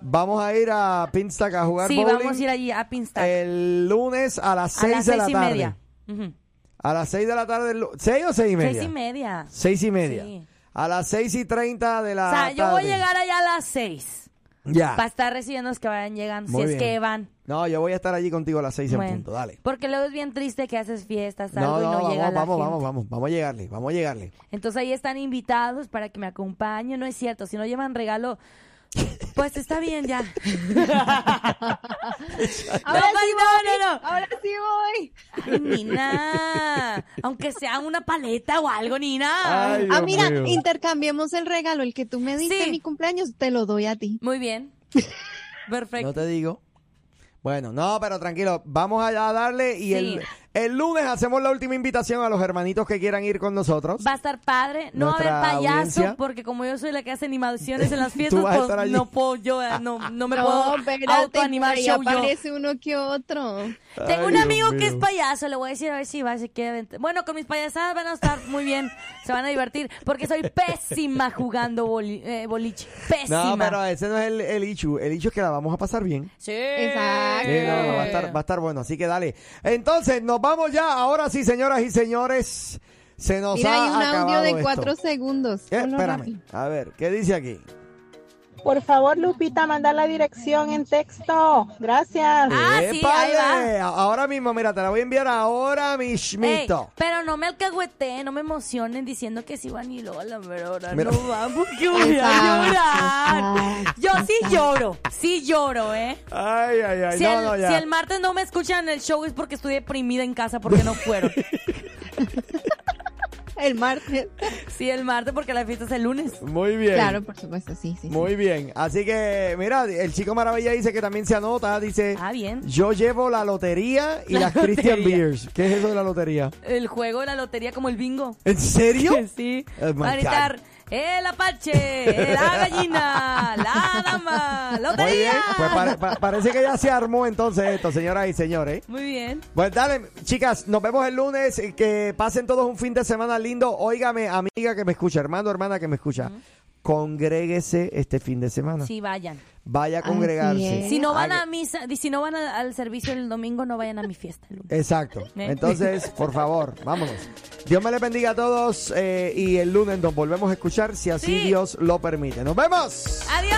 vamos a ir a Pinstack a jugar Sí, bowling vamos a ir allí a Pinstack. el lunes a las a 6 las de seis la y tarde. media. Ujú. A las 6 de la tarde. del lu- ¿Seis o seis y media? Seis y media. Seis y media. Sí. A las 6 y 30 de la O sea, yo voy a llegar allá a las seis. Ya. Para estar recibiendo los que vayan llegando, Muy si bien. es que van. No, yo voy a estar allí contigo a las 6 en Bueno, punto. Dale. Porque luego es bien triste que haces fiestas, algo No, y no, no vamos, llega la vamos, gente. vamos, vamos, vamos a llegarle, vamos a llegarle. Entonces ahí están invitados para que me acompañen. No es cierto, si no llevan regalo, pues está bien ya. Ahora No, sí no, voy. no, no. Ahora sí voy. Ay, Nina. Aunque sea una paleta o algo, Nina. Ay, Ah, mira, mío. intercambiemos el regalo. El que tú me diste Sí. en mi cumpleaños, te lo doy a ti. Muy bien. Perfecto. No te digo. Bueno, no, pero tranquilo, vamos a a darle y Sí. el, el lunes hacemos la última invitación a los hermanitos que quieran ir con nosotros. Va a estar padre, no va a haber payaso, audiencia. porque como yo soy la que hace animaciones en las fiestas, pues no puedo yo, eh, no, no me no, puedo autoanimar show yo. aparece uno que otro. Tengo Ay, un amigo que es payaso, le voy a decir a ver si va, si quiere. Bueno, con mis payasadas van a estar muy bien, se van a divertir, porque soy pésima jugando boli- eh, boliche, pésima. No, pero ese no es el, el issue. El issue es que la vamos a pasar bien. Sí. Exacto. Sí, no, no, va, a estar, va a estar bueno, así que dale. Entonces, nos vamos ya. Ahora sí, señoras y señores, se nos Mira, ha hay un audio de esto. cuatro segundos. Eh, espérame, rápido. a ver, ¿qué dice aquí? Por favor, Lupita, manda la dirección en texto. Gracias. Ah, sí. Ahora mismo, mira, te la voy a enviar ahora Ey, mismito. pero no me alcahueteen, no me emocionen diciendo que sí van y Lola, pero ahora Mira. no van porque voy a llorar. Yo sí lloro, sí lloro, ¿eh? Ay, ay, ay. Si, no, el, no, ya. si el martes no me escuchan en el show es porque estoy deprimida en casa porque no fueron. El martes. sí, el martes porque la fiesta es el lunes. Muy bien. Claro, por supuesto, sí, sí. sí. Muy bien. Así que, mira, el chico maravilla dice que también se anota. Dice, Ah, bien. yo llevo la lotería y La las Christian. Beers. ¿Qué es eso de la lotería? El juego de la lotería como el bingo. ¿En serio? sí. Oh, el apache, la gallina, la dama, Muy lotería. bien. Pues pare- pa- parece que ya se armó entonces esto, señoras y señores. Muy bien. Pues dale, chicas, nos vemos el lunes. Que pasen todos un fin de semana lindo. Óigame, amiga que me escucha, hermano, hermana que me escucha. Congréguese este fin de semana. Sí, vayan. Vaya a congregarse. Si no van a misa, si no van a- al servicio el domingo, no vayan a mi fiesta. el lunes. Exacto. ¿Eh? Entonces, por favor, vámonos. Dios me les bendiga a todos eh, y el lunes nos volvemos a escuchar si así Sí. Dios lo permite. Nos vemos. Adiós.